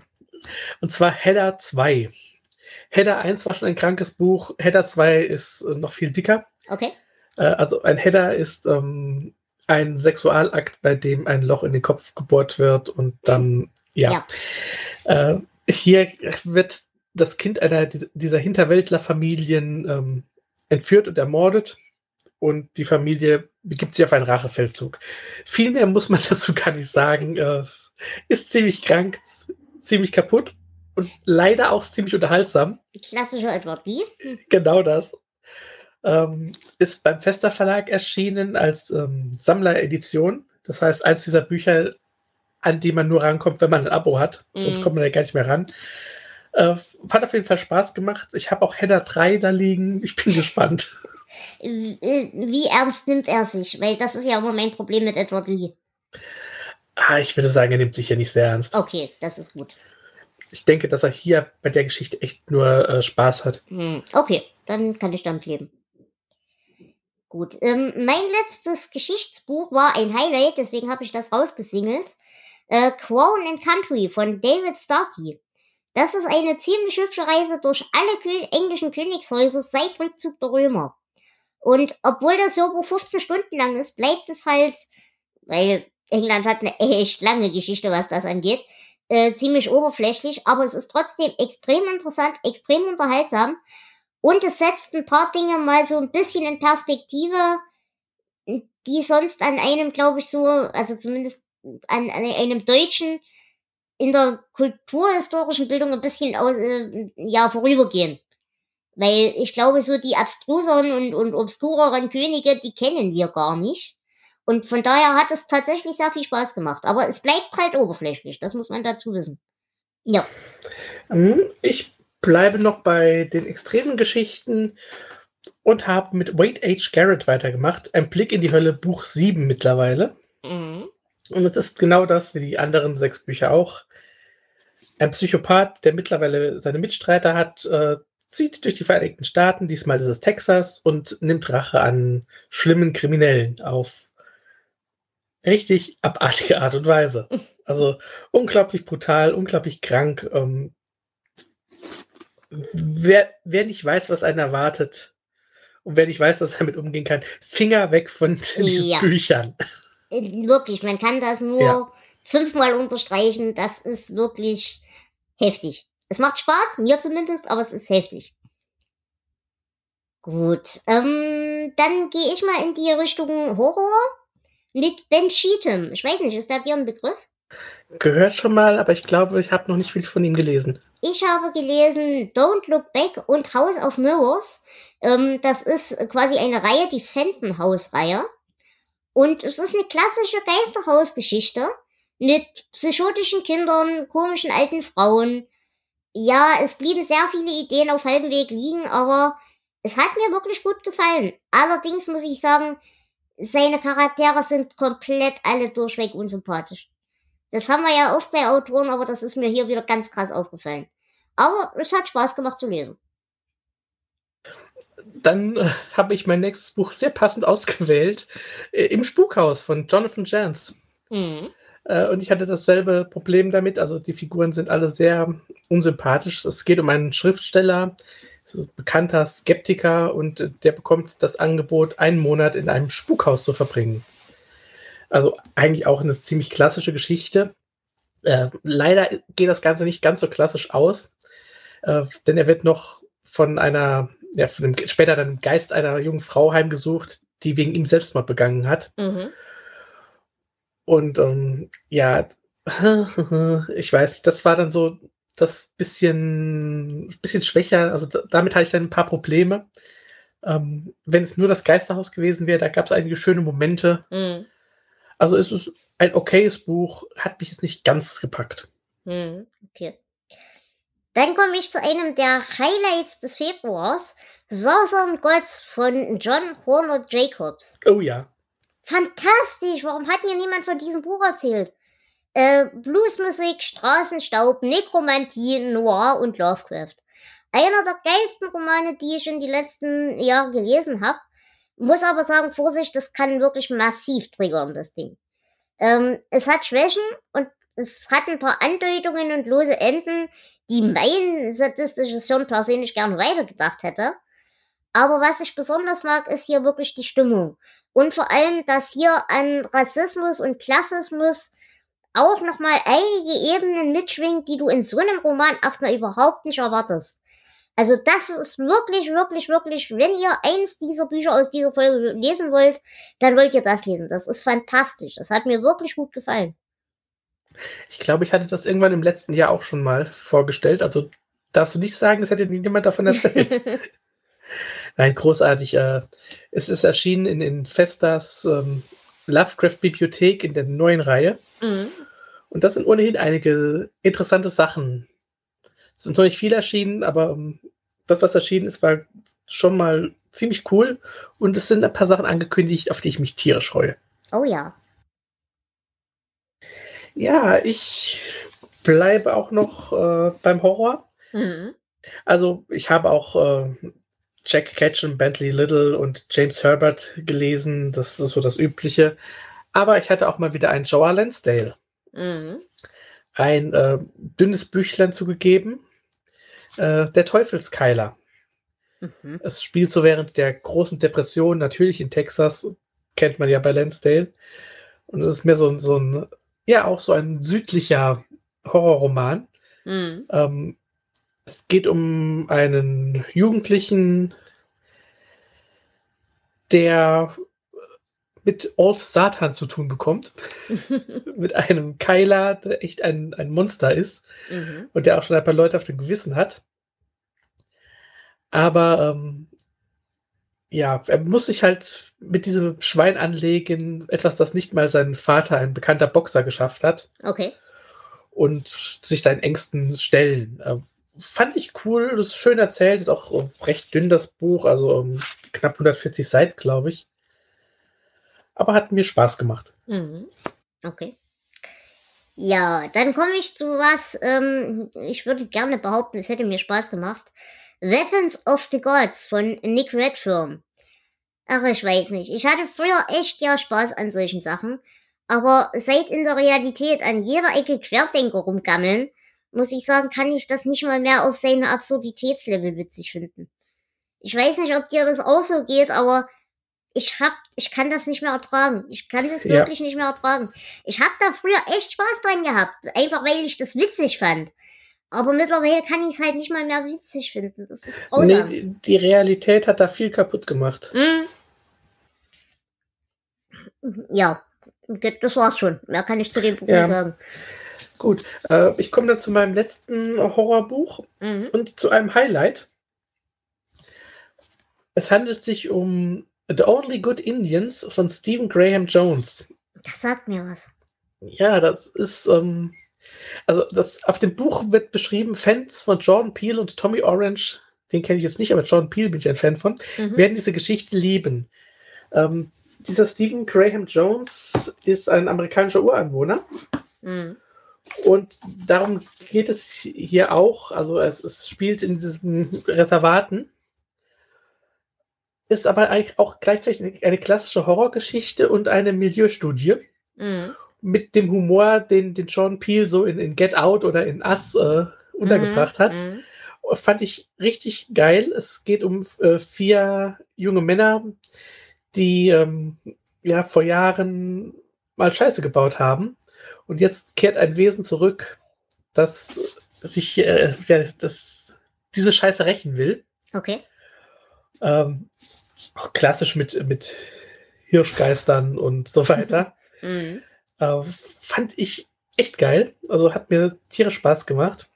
Und zwar Hedda 2. Hedda 1 war schon ein krankes Buch. Hedda 2 ist äh, noch viel dicker. Okay. Äh, also ein Hedda ist ähm, ein Sexualakt, bei dem ein Loch in den Kopf gebohrt wird und dann, ja. Äh, hier wird das Kind einer dies- dieser Hinterwäldlerfamilien ähm, entführt und ermordet und die Familie begibt sich auf einen Rachefeldzug. Viel mehr muss man dazu gar nicht sagen. Es ist ziemlich krank, ziemlich kaputt und leider auch ziemlich unterhaltsam. Klassischer Edward Lee. Genau das. Ähm, ist beim Fester Verlag erschienen als ähm, Sammleredition. Das heißt, eins dieser Bücher, an die man nur rankommt, wenn man ein Abo hat. Sonst Mhm. kommt man da gar nicht mehr ran. Äh, hat auf jeden Fall Spaß gemacht. Ich habe auch Header 3 da liegen. Ich bin gespannt. Wie ernst nimmt er sich? Weil das ist ja immer mein Problem mit Edward Lee. ah, ich würde sagen, er nimmt sich hier nicht sehr ernst. Okay, das ist gut. Ich denke, dass er hier bei der Geschichte echt nur äh, Spaß hat. Hm, Okay, dann kann ich damit leben. Gut, ähm, mein letztes Geschichtsbuch war ein Highlight, deswegen habe ich das rausgesingelt. Äh, Crown and Country von David Starkey. Das ist eine ziemlich hübsche Reise durch alle Kö englischen Königshäuser seit Rückzug der Römer. Und obwohl das Hörbuch 15 Stunden lang ist, bleibt es halt, weil England hat eine echt lange Geschichte, was das angeht, äh, ziemlich oberflächlich, aber es ist trotzdem extrem interessant, extrem unterhaltsam und es setzt ein paar Dinge mal so ein bisschen in Perspektive, die sonst an einem, glaube ich, so, also zumindest an, an einem Deutschen in der kulturhistorischen Bildung ein bisschen aus, äh, ja, vorübergehen. Weil ich glaube, so die abstruseren und, und obskureren Könige, die kennen wir gar nicht. Und von daher hat es tatsächlich sehr viel Spaß gemacht. Aber es bleibt halt oberflächlich, das muss man dazu wissen. Ja. Hm, ich bleibe noch bei den extremen Geschichten und habe mit Wade H. Garrett weitergemacht. Ein Blick in die Hölle, Buch 7 mittlerweile. Mhm. Und es ist genau das wie die anderen sechs Bücher auch. Ein Psychopath, der mittlerweile seine Mitstreiter hat, äh, zieht durch die Vereinigten Staaten, diesmal ist es Texas, und nimmt Rache an schlimmen Kriminellen auf richtig abartige Art und Weise. Also unglaublich brutal, unglaublich krank. Ähm, wer, wer nicht weiß, was einen erwartet und wer nicht weiß, dass er damit umgehen kann, Finger weg von diesen ja. Büchern. Äh, wirklich, man kann das nur ja. fünfmal unterstreichen. Das ist wirklich heftig. Es macht Spaß, mir zumindest, aber es ist heftig. Gut, ähm, dann gehe ich mal in die Richtung Horror mit Ben Cheatham. Ich weiß nicht, ist das dir ein Begriff? Gehört schon mal, aber ich glaube, ich habe noch nicht viel von ihm gelesen. Ich habe gelesen Don't Look Back und House of Mirrors. Ähm, das ist quasi eine Reihe, die Fenton House Reihe. Und es ist eine klassische Geisterhausgeschichte mit psychotischen Kindern, komischen alten Frauen. Ja, es blieben sehr viele Ideen auf halbem Weg liegen, aber es hat mir wirklich gut gefallen. Allerdings muss ich sagen, seine Charaktere sind komplett alle durchweg unsympathisch. Das haben wir ja oft bei Autoren, aber das ist mir hier wieder ganz krass aufgefallen. Aber es hat Spaß gemacht zu lesen. Dann äh, habe ich mein nächstes Buch sehr passend ausgewählt. Äh, Im Spukhaus von Jonathan Jans. Mhm. Äh, und ich hatte dasselbe Problem damit. Also die Figuren sind alle sehr unsympathisch. Es geht um einen Schriftsteller, bekannter Skeptiker und äh, der bekommt das Angebot, einen Monat in einem Spukhaus zu verbringen. Also eigentlich auch eine ziemlich klassische Geschichte. Äh, leider geht das Ganze nicht ganz so klassisch aus, äh, denn er wird noch von einer, ja, von dem, später dann Geist einer jungen Frau heimgesucht, die wegen ihm Selbstmord begangen hat. Mhm. Und ähm, ja, ich weiß nicht, das war dann so das bisschen, bisschen schwächer. Also damit hatte ich dann ein paar Probleme. Ähm, wenn es nur das Geisterhaus gewesen wäre, da gab es einige schöne Momente. Mhm. Also es ist ein okayes Buch, hat mich jetzt nicht ganz gepackt. Mhm, okay. Dann komme ich zu einem der Highlights des Februars. Southern Gods von John Horner Jacobs. Oh ja. Fantastisch! Warum hat mir niemand von diesem Buch erzählt? Äh, Bluesmusik, Straßenstaub, Nekromantie, Noir und Lovecraft. Einer der geilsten Romane, die ich in die letzten Jahre gelesen habe. Muss aber sagen, Vorsicht, das kann wirklich massiv triggern, das Ding. Ähm, es hat Schwächen und es hat ein paar Andeutungen und lose Enden, die mein sadistisches Hirn persönlich gerne weitergedacht hätte. Aber was ich besonders mag, ist hier wirklich die Stimmung. Und vor allem, dass hier an Rassismus und Klassismus auch nochmal einige Ebenen mitschwingt, die du in so einem Roman erstmal überhaupt nicht erwartest. Also das ist wirklich, wirklich, wirklich, wenn ihr eins dieser Bücher aus dieser Folge lesen wollt, dann wollt ihr das lesen. Das ist fantastisch. Das hat mir wirklich gut gefallen. Ich glaube, ich hatte das irgendwann im letzten Jahr auch schon mal vorgestellt. Also darfst du nicht sagen, es hätte niemand davon erzählt. Nein, großartig. Äh, es ist erschienen in, in Festas ähm, Lovecraft-Bibliothek in der neuen Reihe. Mhm. Und das sind ohnehin einige interessante Sachen. Es sind noch nicht viel erschienen, aber ähm, das, was erschienen ist, war schon mal ziemlich cool. Und es sind ein paar Sachen angekündigt, auf die ich mich tierisch freue. Oh ja. Ja, ich bleibe auch noch äh, beim Horror. Mhm. Also ich habe auch äh, Jack Ketchum, Bentley Little und James Herbert gelesen. Das ist so das Übliche. Aber ich hatte auch mal wieder einen Joa Lansdale. Mhm. Ein äh, dünnes Büchlein zugegeben. Äh, der Teufelskeiler. Mhm. Es spielt so während der großen Depression, natürlich in Texas, kennt man ja bei Lansdale. Und es ist mehr so, ein- so ein, ja, auch so ein südlicher Horrorroman. Mhm. Ähm, es geht um einen Jugendlichen, der mit Old Satan zu tun bekommt. mit einem Keiler, der echt ein, ein Monster ist Mhm. und der auch schon ein paar Leute auf dem Gewissen hat. Aber ähm, ja, er muss sich halt mit diesem Schwein anlegen, etwas, das nicht mal sein Vater, ein bekannter Boxer, geschafft hat Okay. und sich seinen Ängsten stellen. Ähm, fand ich cool, das ist schön erzählt, ist auch recht dünn das Buch, also ähm, knapp 140 Seiten, glaube ich. Aber hat mir Spaß gemacht. Mhm. Okay. Ja, dann komme ich zu was, ähm, ich würde gerne behaupten, es hätte mir Spaß gemacht. Weapons of the Gods von Nick Redfern. Ach, ich weiß nicht. Ich hatte früher echt ja Spaß an solchen Sachen. Aber seit in der Realität an jeder Ecke Querdenker rumgammeln, muss ich sagen, kann ich das nicht mal mehr auf seine Absurditätslevel witzig finden. Ich weiß nicht, ob dir das auch so geht, aber ich hab, ich kann das nicht mehr ertragen. Ich kann das Ja. wirklich nicht mehr ertragen. Ich hab da früher echt Spaß dran gehabt, einfach weil ich das witzig fand. Aber mittlerweile kann ich es halt nicht mal mehr witzig finden. Das ist Nee, grausam. die, die Realität hat da viel kaputt gemacht. Hm. Ja, das war's schon. Mehr kann ich zu dem Buch Ja. sagen. Gut, äh, ich komme dann zu meinem letzten Horrorbuch Mhm. und zu einem Highlight. Es handelt sich um The Only Good Indians von Stephen Graham Jones. Das sagt mir was. Ja, das ist, ähm, also das auf dem Buch wird beschrieben, Fans von Jordan Peele und Tommy Orange, den kenne ich jetzt nicht, aber Jordan Peele bin ich ein Fan von, Mhm. werden diese Geschichte lieben. Ähm, dieser Stephen Graham Jones ist ein amerikanischer Uranwohner Mhm. Und darum geht es hier auch. Also es, es spielt in diesen Reservaten, ist aber eigentlich auch gleichzeitig eine klassische Horrorgeschichte und eine Milieustudie Mhm. mit dem Humor, den, den John Peel so in, in Get Out oder in Us äh, untergebracht hat. Mhm. Fand ich richtig geil. Es geht um äh, vier junge Männer, die ähm, ja vor Jahren mal Scheiße gebaut haben. Und jetzt kehrt ein Wesen zurück, das sich äh, ja, das, diese Scheiße rächen will. Okay. Ähm, auch klassisch mit, mit Hirschgeistern und so weiter. Mhm. Äh, fand ich echt geil. Also hat mir tierisch Spaß gemacht.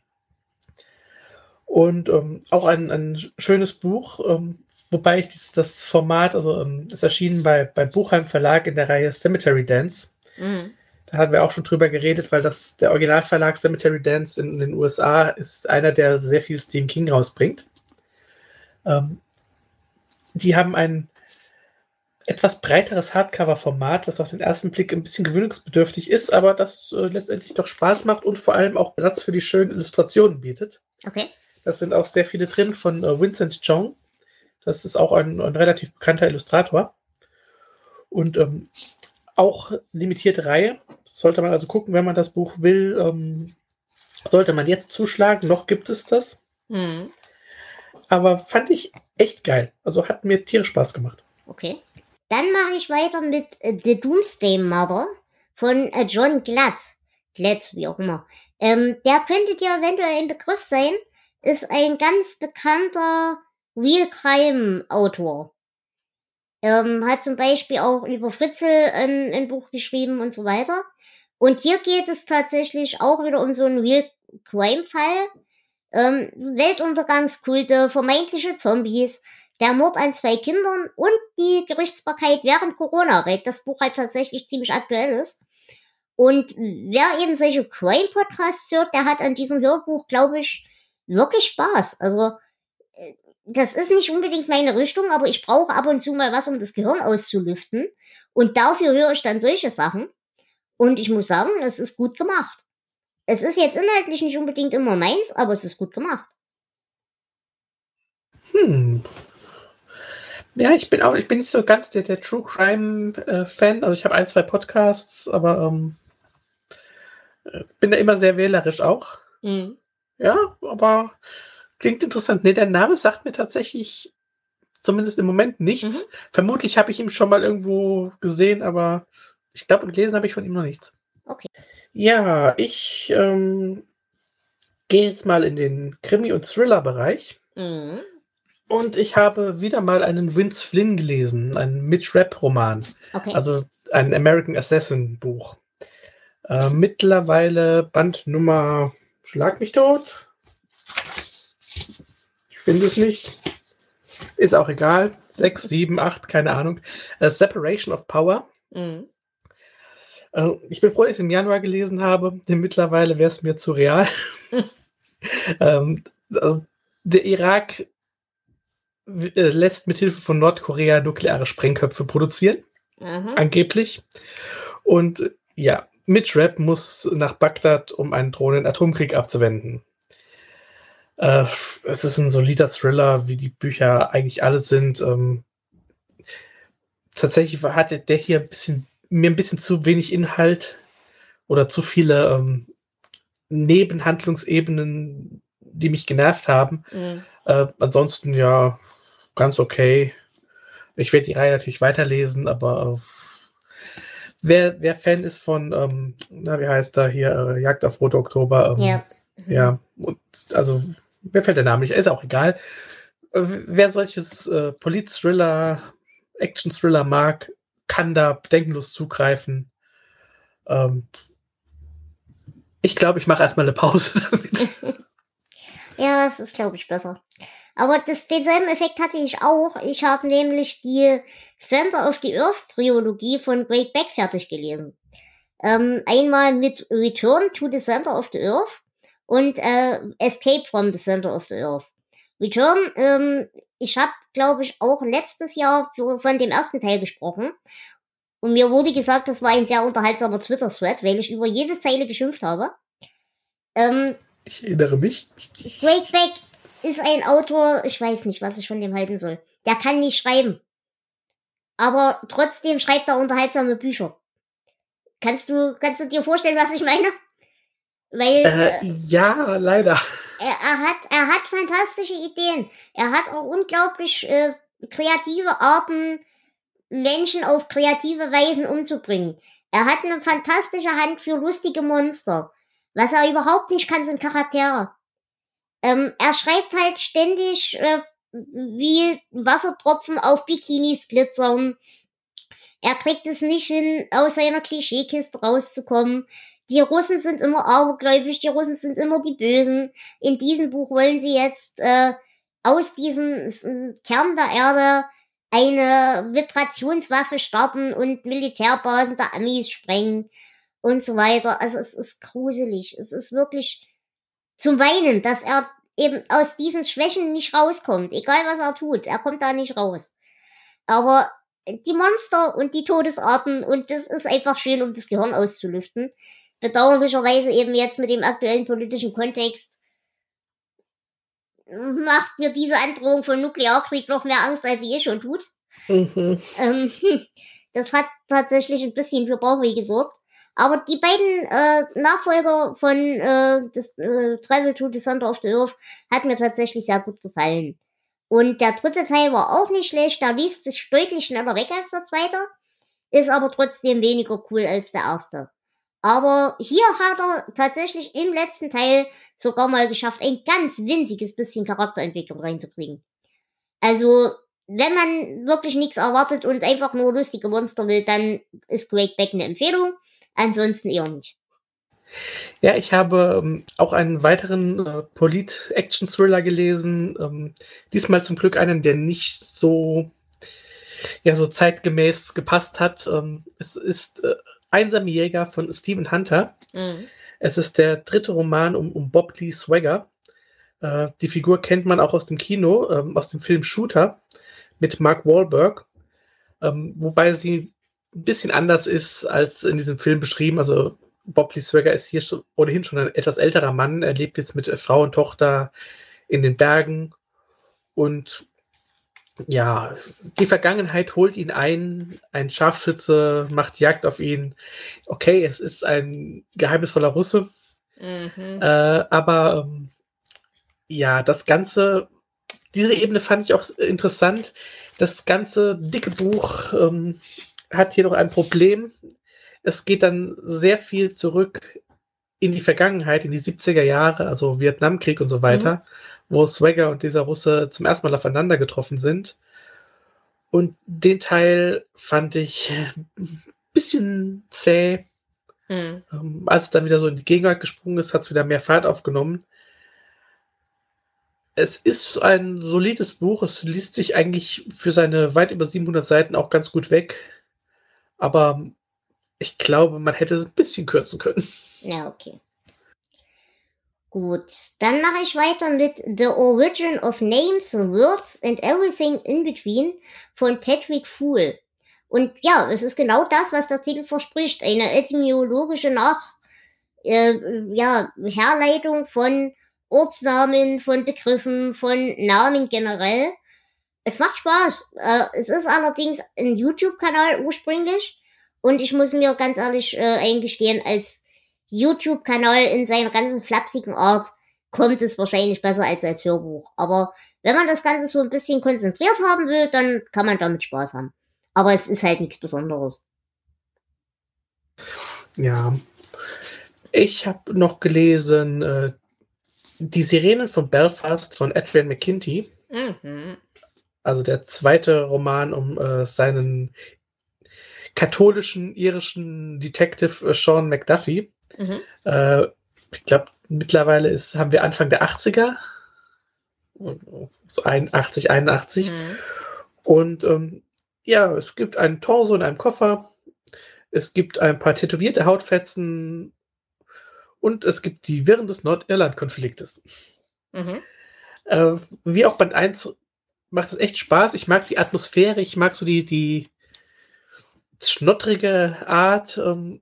Und ähm, auch ein, ein schönes Buch, ähm, wobei ich dies, das Format, also ähm, ist erschienen bei, bei Buchheim Verlag in der Reihe Cemetery Dance. Mhm. Da hatten wir auch schon drüber geredet, weil das der Originalverlag Cemetery Dance in, den USA ist einer, der sehr viel Stephen King rausbringt. Ähm, die haben ein etwas breiteres Hardcover-Format, das auf den ersten Blick ein bisschen gewöhnungsbedürftig ist, aber das äh, letztendlich doch Spaß macht und vor allem auch Platz für die schönen Illustrationen bietet. Okay. Das sind auch sehr viele drin von äh, Vincent Chong. Das ist auch ein, ein relativ bekannter Illustrator. Und ähm, auch limitierte Reihe. Sollte man also gucken, wenn man das Buch will, ähm, sollte man jetzt zuschlagen. Noch gibt es das. Mhm. Aber fand ich echt geil. Also hat mir tierisch Spaß gemacht. Okay. Dann mache ich weiter mit äh, The Doomsday Mother von äh, John Glatt. Glatt, wie auch immer. Ähm, der könnte dir eventuell ein Begriff sein. Ist ein ganz bekannter Real Crime Autor. Ähm, hat zum Beispiel auch über Fritzel ein, ein Buch geschrieben und so weiter. Und hier geht es tatsächlich auch wieder um so einen Real Crime Fall. Ähm, Weltuntergangskulte, vermeintliche Zombies, der Mord an zwei Kindern und die Gerichtsbarkeit während Corona, weil das Buch halt tatsächlich ziemlich aktuell ist. Und wer eben solche Crime-Podcasts hört, der hat an diesem Hörbuch, glaube ich, wirklich Spaß. Also, äh, das ist nicht unbedingt meine Richtung, aber ich brauche ab und zu mal was, um das Gehirn auszulüften. Und dafür höre ich dann solche Sachen. Und ich muss sagen, es ist gut gemacht. Es ist jetzt inhaltlich nicht unbedingt immer meins, aber es ist gut gemacht. Hm. Ja, ich bin auch, ich bin nicht so ganz der, der True Crime-Fan. also ich habe ein, zwei Podcasts, aber ähm, äh, bin da immer sehr wählerisch auch. Mhm. Ja, aber klingt interessant. Nee, der Name sagt mir tatsächlich zumindest im Moment nichts. Mhm. Vermutlich habe ich ihn schon mal irgendwo gesehen, aber ich glaube, gelesen habe ich von ihm noch nichts. Okay. Ja, ich ähm, gehe jetzt mal in den Krimi- und Thriller-Bereich. Mhm. Und ich habe wieder mal einen Vince Flynn gelesen, einen Mitch Rapp-Roman. Okay. Also ein American Assassin-Buch. Äh, mittlerweile Bandnummer Schlag mich tot. Ich finde es nicht. Ist auch egal. Sechs, sieben, acht, keine Ahnung. Uh, Separation of Power. Mhm. Uh, ich bin froh, dass ich es im Januar gelesen habe, denn mittlerweile wäre es mir zu real. ähm, also der Irak äh, lässt mit Hilfe von Nordkorea nukleare Sprengköpfe produzieren. Mhm. Angeblich. Und ja, Mitch Rapp muss nach Bagdad, um einen drohenden Atomkrieg abzuwenden. Äh, es ist ein solider Thriller, wie die Bücher eigentlich alle sind. Ähm, tatsächlich hatte der hier ein bisschen, mir ein bisschen zu wenig Inhalt oder zu viele ähm, Nebenhandlungsebenen, die mich genervt haben. Mhm. Äh, ansonsten ja, ganz okay. Ich werde die Reihe natürlich weiterlesen, aber äh, wer, wer Fan ist von, ähm, na, wie heißt da hier, äh, Jagd auf Rote Oktober, ähm, ja. ja, und also mir fällt der Name nicht, ist auch egal. Äh, wer solches äh, Polit-Thriller, Action-Thriller mag, kann da bedenkenlos zugreifen. Ähm, ich glaube, ich mache erstmal eine Pause damit. ja, das ist, glaube ich, besser. Aber das, denselben Effekt hatte ich auch. Ich habe nämlich die Center of the Earth Trilogie von Great Back fertig gelesen. Ähm, einmal mit Return to the Center of the Earth und äh, Escape from the Center of the Earth. Return, ähm, ich habe, glaube ich, auch letztes Jahr von dem ersten Teil gesprochen. Und mir wurde gesagt, das war ein sehr unterhaltsamer Twitter-Thread, weil ich über jede Zeile geschimpft habe. Ähm, ich erinnere mich. Great Back ist ein Autor, ich weiß nicht, was ich von dem halten soll. Der kann nicht schreiben. Aber trotzdem schreibt er unterhaltsame Bücher. Kannst du, kannst du dir vorstellen, was ich meine? Weil, äh, ja, leider. Er, er, hat, er hat fantastische Ideen. Er hat auch unglaublich äh, kreative Arten, Menschen auf kreative Weisen umzubringen. Er hat eine fantastische Hand für lustige Monster. Was er überhaupt nicht kann, sind Charaktere. Ähm, er schreibt halt ständig, äh, wie Wassertropfen auf Bikinis glitzern. Er kriegt es nicht hin, aus seiner Klischeekiste rauszukommen die Russen sind immer abergläubisch, die Russen sind immer die Bösen. In diesem Buch wollen sie jetzt äh, aus diesem Kern der Erde eine Vibrationswaffe starten und Militärbasen der Amis sprengen und so weiter. Also es ist gruselig. Es ist wirklich zum Weinen, dass er eben aus diesen Schwächen nicht rauskommt. Egal was er tut, er kommt da nicht raus. Aber die Monster und die Todesarten und das ist einfach schön, um das Gehirn auszulüften bedauerlicherweise eben jetzt mit dem aktuellen politischen Kontext macht mir diese Androhung von Nuklearkrieg noch mehr Angst, als sie eh schon tut. Mhm. Ähm, das hat tatsächlich ein bisschen für Bauchweh gesorgt. Aber die beiden äh, Nachfolger von äh, das, äh, Travel to the Center of the Earth hat mir tatsächlich sehr gut gefallen. Und der dritte Teil war auch nicht schlecht, der liest sich deutlich schneller weg als der zweite, ist aber trotzdem weniger cool als der erste. Aber hier hat er tatsächlich im letzten Teil sogar mal geschafft, ein ganz winziges bisschen Charakterentwicklung reinzukriegen. Also, wenn man wirklich nichts erwartet und einfach nur lustige Monster will, dann ist Great Back eine Empfehlung. Ansonsten eher nicht. Ja, ich habe ähm, auch einen weiteren äh, Polit-Action-Thriller gelesen. Ähm, diesmal zum Glück einen, der nicht so, ja, so zeitgemäß gepasst hat. Ähm, es ist äh, Einsame Jäger von Stephen Hunter. Mhm. Es ist der dritte Roman um, um Bob Lee Swagger. Äh, die Figur kennt man auch aus dem Kino, ähm, aus dem Film Shooter mit Mark Wahlberg. Ähm, wobei sie ein bisschen anders ist als in diesem Film beschrieben. Also Bob Lee Swagger ist hier schon, ohnehin schon ein etwas älterer Mann. Er lebt jetzt mit Frau und Tochter in den Bergen und ja, die Vergangenheit holt ihn ein, ein Scharfschütze macht Jagd auf ihn. Okay, es ist ein geheimnisvoller Russe, Mhm. äh, aber ähm, ja, das Ganze, diese Ebene fand ich auch interessant. Das ganze dicke Buch ähm, hat hier noch ein Problem. Es geht dann sehr viel zurück in die Vergangenheit, in die 70er Jahre, also Vietnamkrieg und so weiter, wo Swagger und dieser Russe zum ersten Mal aufeinander getroffen sind. Und den Teil fand ich ein bisschen zäh. Mhm. Ähm, als es dann wieder so in die Gegenwart gesprungen ist, hat es wieder mehr Fahrt aufgenommen. Es ist ein solides Buch. Es liest sich eigentlich für seine weit über 700 Seiten auch ganz gut weg. Aber ich glaube, man hätte es ein bisschen kürzen können. Ja, okay. Gut, dann mache ich weiter mit The Origin of Names, Words and Everything in Between von Patrick Fool. Und ja, es ist genau das, was der Titel verspricht. Eine etymologische Nach äh, ja, Herleitung von Ortsnamen, von Begriffen, von Namen generell. Es macht Spaß. Äh, es ist allerdings ein YouTube-Kanal ursprünglich. Und ich muss mir ganz ehrlich äh, eingestehen, als YouTube-Kanal in seiner ganzen flapsigen Art kommt es wahrscheinlich besser als als Hörbuch. Aber wenn man das Ganze so ein bisschen konzentriert haben will, dann kann man damit Spaß haben. Aber es ist halt nichts Besonderes. Ja. Ich habe noch gelesen äh, Die Sirenen von Belfast von Adrian McKinty. Mhm. Also der zweite Roman um äh, seinen katholischen irischen Detective äh, Sean McDuffie. Mhm. Äh, ich glaube, mittlerweile ist, haben wir Anfang der 80er. So 81, 81. Mhm. Und ähm, ja, es gibt einen Torso in einem Koffer. Es gibt ein paar tätowierte Hautfetzen. Und es gibt die Wirren des Nordirland-Konfliktes. Mhm. Äh, wie auch Band 1 macht es echt Spaß. Ich mag die Atmosphäre, ich mag so die, die schnottrige Art, ähm,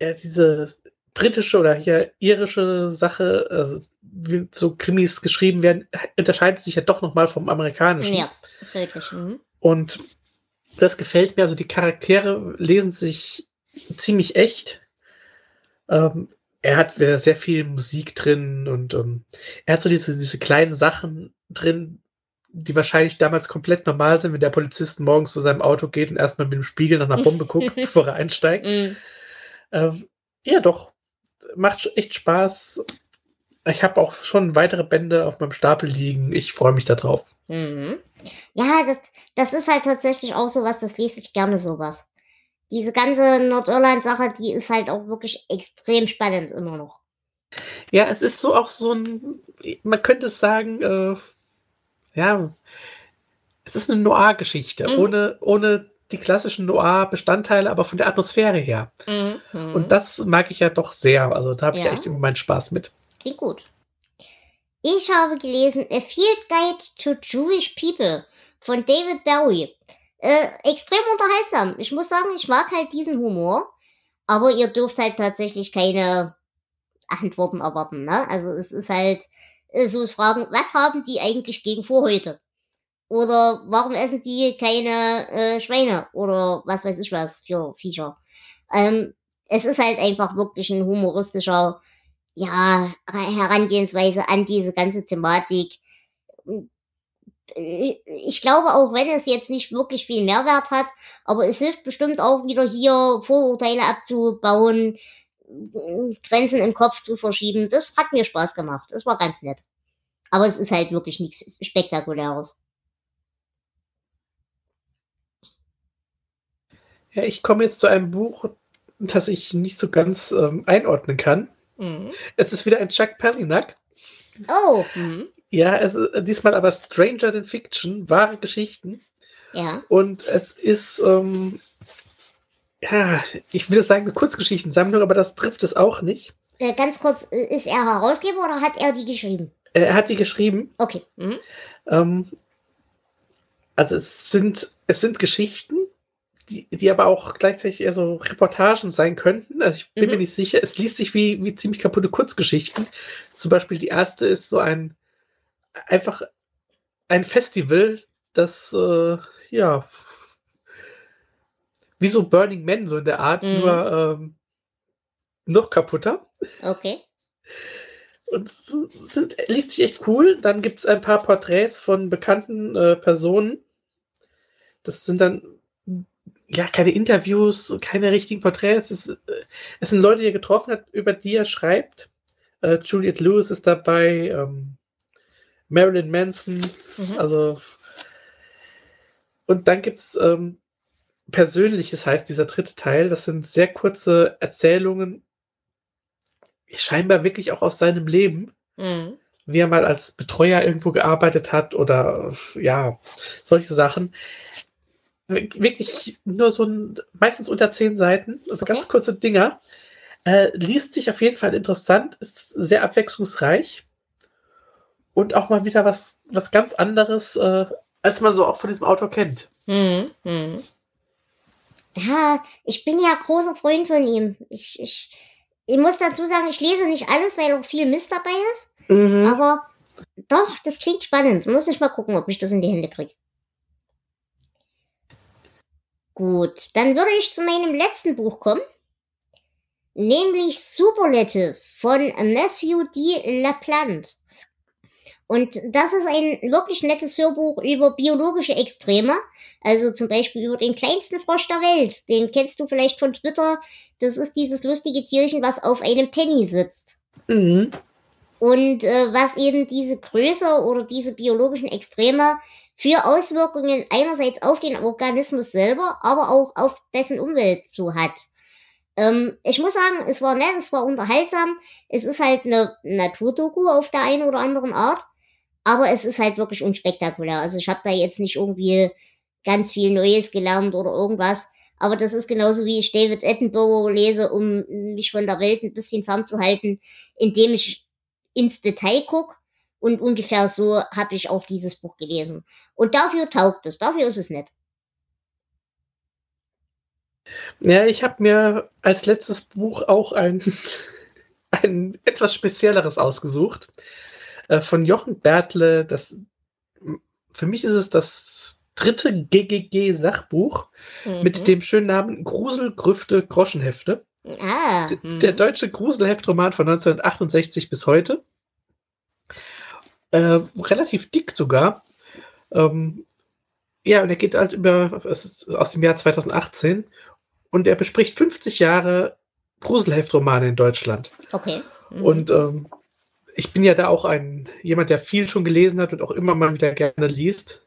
ja, diese britische oder hier irische Sache, also wie so Krimis geschrieben werden, unterscheidet sich ja doch nochmal vom amerikanischen. Ja, deutlich. Mhm. Und das gefällt mir. Also die Charaktere lesen sich ziemlich echt. Ähm, er hat sehr viel Musik drin und ähm, er hat so diese, diese kleinen Sachen drin, die wahrscheinlich damals komplett normal sind, wenn der Polizist morgens zu seinem Auto geht und erstmal mit dem Spiegel nach einer Bombe guckt, bevor er einsteigt. Mhm. Ähm, ja, doch. Macht echt Spaß. Ich habe auch schon weitere Bände auf meinem Stapel liegen. Ich freue mich darauf. Mhm. Ja, das, das ist halt tatsächlich auch sowas, das lese ich gerne sowas. Diese ganze Nordirland-Sache, die ist halt auch wirklich extrem spannend immer noch. Ja, es ist so auch so ein, man könnte es sagen, äh, ja, es ist eine Noir-Geschichte, Mhm. ohne, ohne die klassischen Noir-Bestandteile, aber von der Atmosphäre her. Mhm. Und das mag ich ja doch sehr. Also da habe ich Ja. echt immer meinen Spaß mit. Klingt gut. Ich habe gelesen A Field Guide to Jewish People von David Bowie. Äh, extrem unterhaltsam. Ich muss sagen, ich mag halt diesen Humor. Aber ihr dürft halt tatsächlich keine Antworten erwarten, ne? Also es ist halt äh, so Fragen, was haben die eigentlich gegen vor heute? Oder warum essen die keine äh, Schweine? Oder was weiß ich was für Viecher? Ähm, es ist halt einfach wirklich ein humoristischer ja, Herangehensweise an diese ganze Thematik. Ich glaube, auch wenn es jetzt nicht wirklich viel Mehrwert hat, aber es hilft bestimmt auch wieder hier Vorurteile abzubauen, Grenzen im Kopf zu verschieben. Das hat mir Spaß gemacht. Das war ganz nett. Aber es ist halt wirklich nichts Spektakuläres. Ja, ich komme jetzt zu einem Buch, das ich nicht so ganz ähm, einordnen kann. Mhm. Es ist wieder ein Chuck Palahniuk. Oh, mhm. Ja, es ist diesmal aber Stranger Than Fiction, wahre Geschichten. ja. Und es ist, ähm, ja, ich würde sagen, eine Kurzgeschichtensammlung, aber das trifft es auch nicht. Äh, ganz kurz, äh, ist er Herausgeber oder hat er die geschrieben? Er hat die geschrieben. Okay. Mhm. Ähm, also es sind, es sind Geschichten, die, die aber auch gleichzeitig eher so Reportagen sein könnten. Also ich bin Mhm. mir nicht sicher. Es liest sich wie, wie ziemlich kaputte Kurzgeschichten. Zum Beispiel die erste ist so ein einfach ein Festival, das, äh, ja, wie so Burning Man, so in der Art, Mhm. nur ähm, noch kaputter. Okay. Und es sind, liest sich echt cool. Dann gibt es ein paar Porträts von bekannten äh, Personen. Das sind dann ja keine Interviews, keine richtigen Porträts. Es, äh, es sind Leute, die er getroffen hat, über die er schreibt. Äh, Juliette Lewis ist dabei, ähm, Marilyn Manson, Mhm. also und dann gibt es ähm, Persönliches, heißt dieser dritte Teil. Das sind sehr kurze Erzählungen, scheinbar wirklich auch aus seinem Leben, Mhm. wie er mal als Betreuer irgendwo gearbeitet hat oder ja, solche Sachen. Wir- Wirklich nur so ein, meistens unter zehn Seiten, also Okay. ganz kurze Dinger. Äh, liest sich auf jeden Fall interessant, ist sehr abwechslungsreich und auch mal wieder was, was ganz anderes, äh, als man so auch von diesem Autor kennt. Mhm. Mhm. Ja, ich bin ja großer Freund von ihm. Ich, ich, ich muss dazu sagen, ich lese nicht alles, weil auch viel Mist dabei ist. Mhm. Aber doch, das klingt spannend. Muss ich mal gucken, ob ich das in die Hände kriege. Gut, dann würde ich zu meinem letzten Buch kommen. Nämlich Superlative von Matthew D. LaPlante. Und das ist ein wirklich nettes Hörbuch über biologische Extreme. Also zum Beispiel über den kleinsten Frosch der Welt. Den kennst du vielleicht von Twitter. Das ist dieses lustige Tierchen, was auf einem Penny sitzt. Mhm. Und äh, was eben diese Größe oder diese biologischen Extreme für Auswirkungen einerseits auf den Organismus selber, aber auch auf dessen Umwelt so hat. Ähm, ich muss sagen, es war nett, es war unterhaltsam. Es ist halt eine Naturdoku auf der einen oder anderen Art, aber es ist halt wirklich unspektakulär. Also ich habe da jetzt nicht irgendwie ganz viel Neues gelernt oder irgendwas. Aber das ist genauso wie ich David Attenborough lese, um mich von der Welt ein bisschen fernzuhalten, indem ich ins Detail guck. Und ungefähr so habe ich auch dieses Buch gelesen. Und dafür taugt es, dafür ist es nett. Ja, ich habe mir als letztes Buch auch ein, ein etwas spezielleres ausgesucht. Äh, von Jochen Bertle. Das, für mich ist es das dritte GGG-Sachbuch Mhm. mit dem schönen Namen Grusel, Grüfte, Groschenhefte. Ah, mhm. Der deutsche Gruselheftroman von 1968 bis heute. Äh, relativ dick sogar. Ähm, ja, und er geht halt über, es ist aus dem Jahr 2018 und er bespricht 50 Jahre Gruselheftromane in Deutschland. okay. Mhm. Und ähm, ich bin ja da auch ein jemand, der viel schon gelesen hat und auch immer mal wieder gerne liest.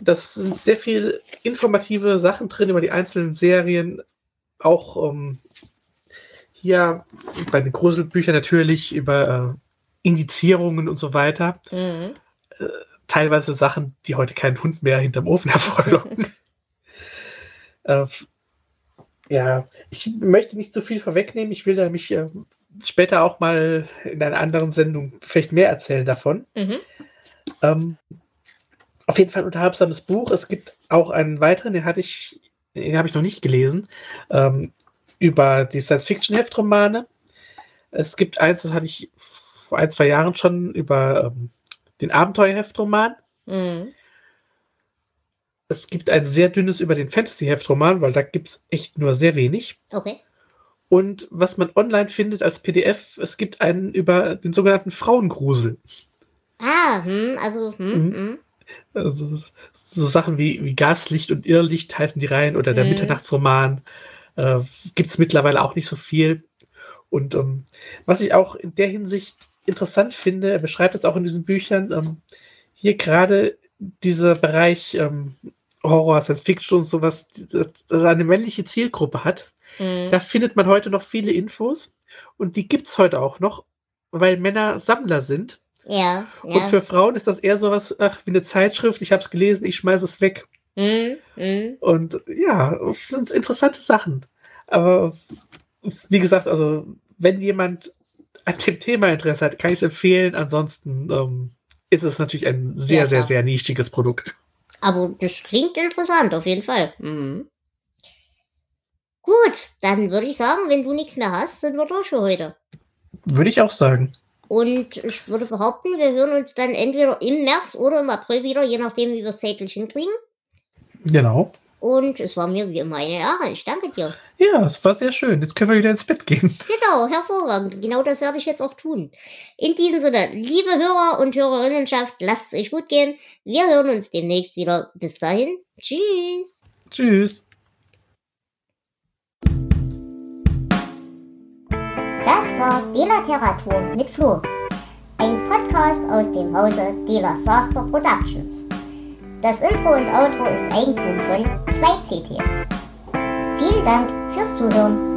Das sind sehr viel informative Sachen drin über die einzelnen Serien. Auch ähm, hier bei den Gruselbüchern natürlich über äh, Indizierungen und so weiter. Mhm. Teilweise Sachen, die heute keinen Hund mehr hinterm Ofen hervorlocken. äh, ja, ich möchte nicht so viel vorwegnehmen. Ich will da mich äh, später auch mal in einer anderen Sendung vielleicht mehr erzählen davon. Mhm. Ähm, auf jeden Fall ein unterhaltsames Buch. Es gibt auch einen weiteren, den hatte ich, den habe ich noch nicht gelesen, ähm, über die Science-Fiction-Heftromane. Es gibt eins, das hatte ich vor ein, zwei Jahren schon über ähm, den Abenteuerheftroman. Mhm. Es gibt ein sehr dünnes über den Fantasy-Heftroman, weil da gibt es echt nur sehr wenig. Okay. Und was man online findet als PDF, es gibt einen über den sogenannten Frauengrusel. Ah, hm, also, hm, Mhm. hm. Also, so Sachen wie, wie Gaslicht und Irrlicht heißen die Reihen oder der Mhm. Mitternachtsroman. Äh, gibt es mittlerweile auch nicht so viel. Und ähm, was ich auch in der Hinsicht interessant finde, er beschreibt es auch in diesen Büchern, ähm, hier gerade dieser Bereich ähm, Horror, Science Fiction und sowas, das, das eine männliche Zielgruppe hat. Hm. Da findet man heute noch viele Infos und die gibt es heute auch noch, weil Männer Sammler sind. Ja, Und ja. für Frauen ist das eher sowas, ach, wie eine Zeitschrift, ich habe es gelesen, ich schmeiße es weg. Hm, hm. Und ja, das sind interessante Sachen. Aber wie gesagt, also wenn jemand an dem Thema Interesse hat, kann ich es empfehlen. Ansonsten ähm, ist es natürlich ein sehr, Ja, sehr, klar. sehr nischiges Produkt. Aber das klingt interessant, auf jeden Fall. Mhm. Gut, dann würde ich sagen, wenn du nichts mehr hast, sind wir durch für heute. Würde ich auch sagen. Und ich würde behaupten, wir hören uns dann entweder im März oder im April wieder, je nachdem, wie wir es zeitlich hinkriegen. Genau. Und es war mir wie immer eine Ehre. Ich danke dir. Ja, es war sehr schön. Jetzt können wir wieder ins Bett gehen. Genau, hervorragend. Genau das werde ich jetzt auch tun. In diesem Sinne, liebe Hörer und Hörerinnenschaft, lasst es euch gut gehen. Wir hören uns demnächst wieder. Bis dahin. Tschüss. Tschüss. Das war Delateratur mit Flo. Ein Podcast aus dem Hause Dela Saster Productions. Das Intro und Outro ist Eigentum von 2CT. Vielen Dank fürs Zuhören.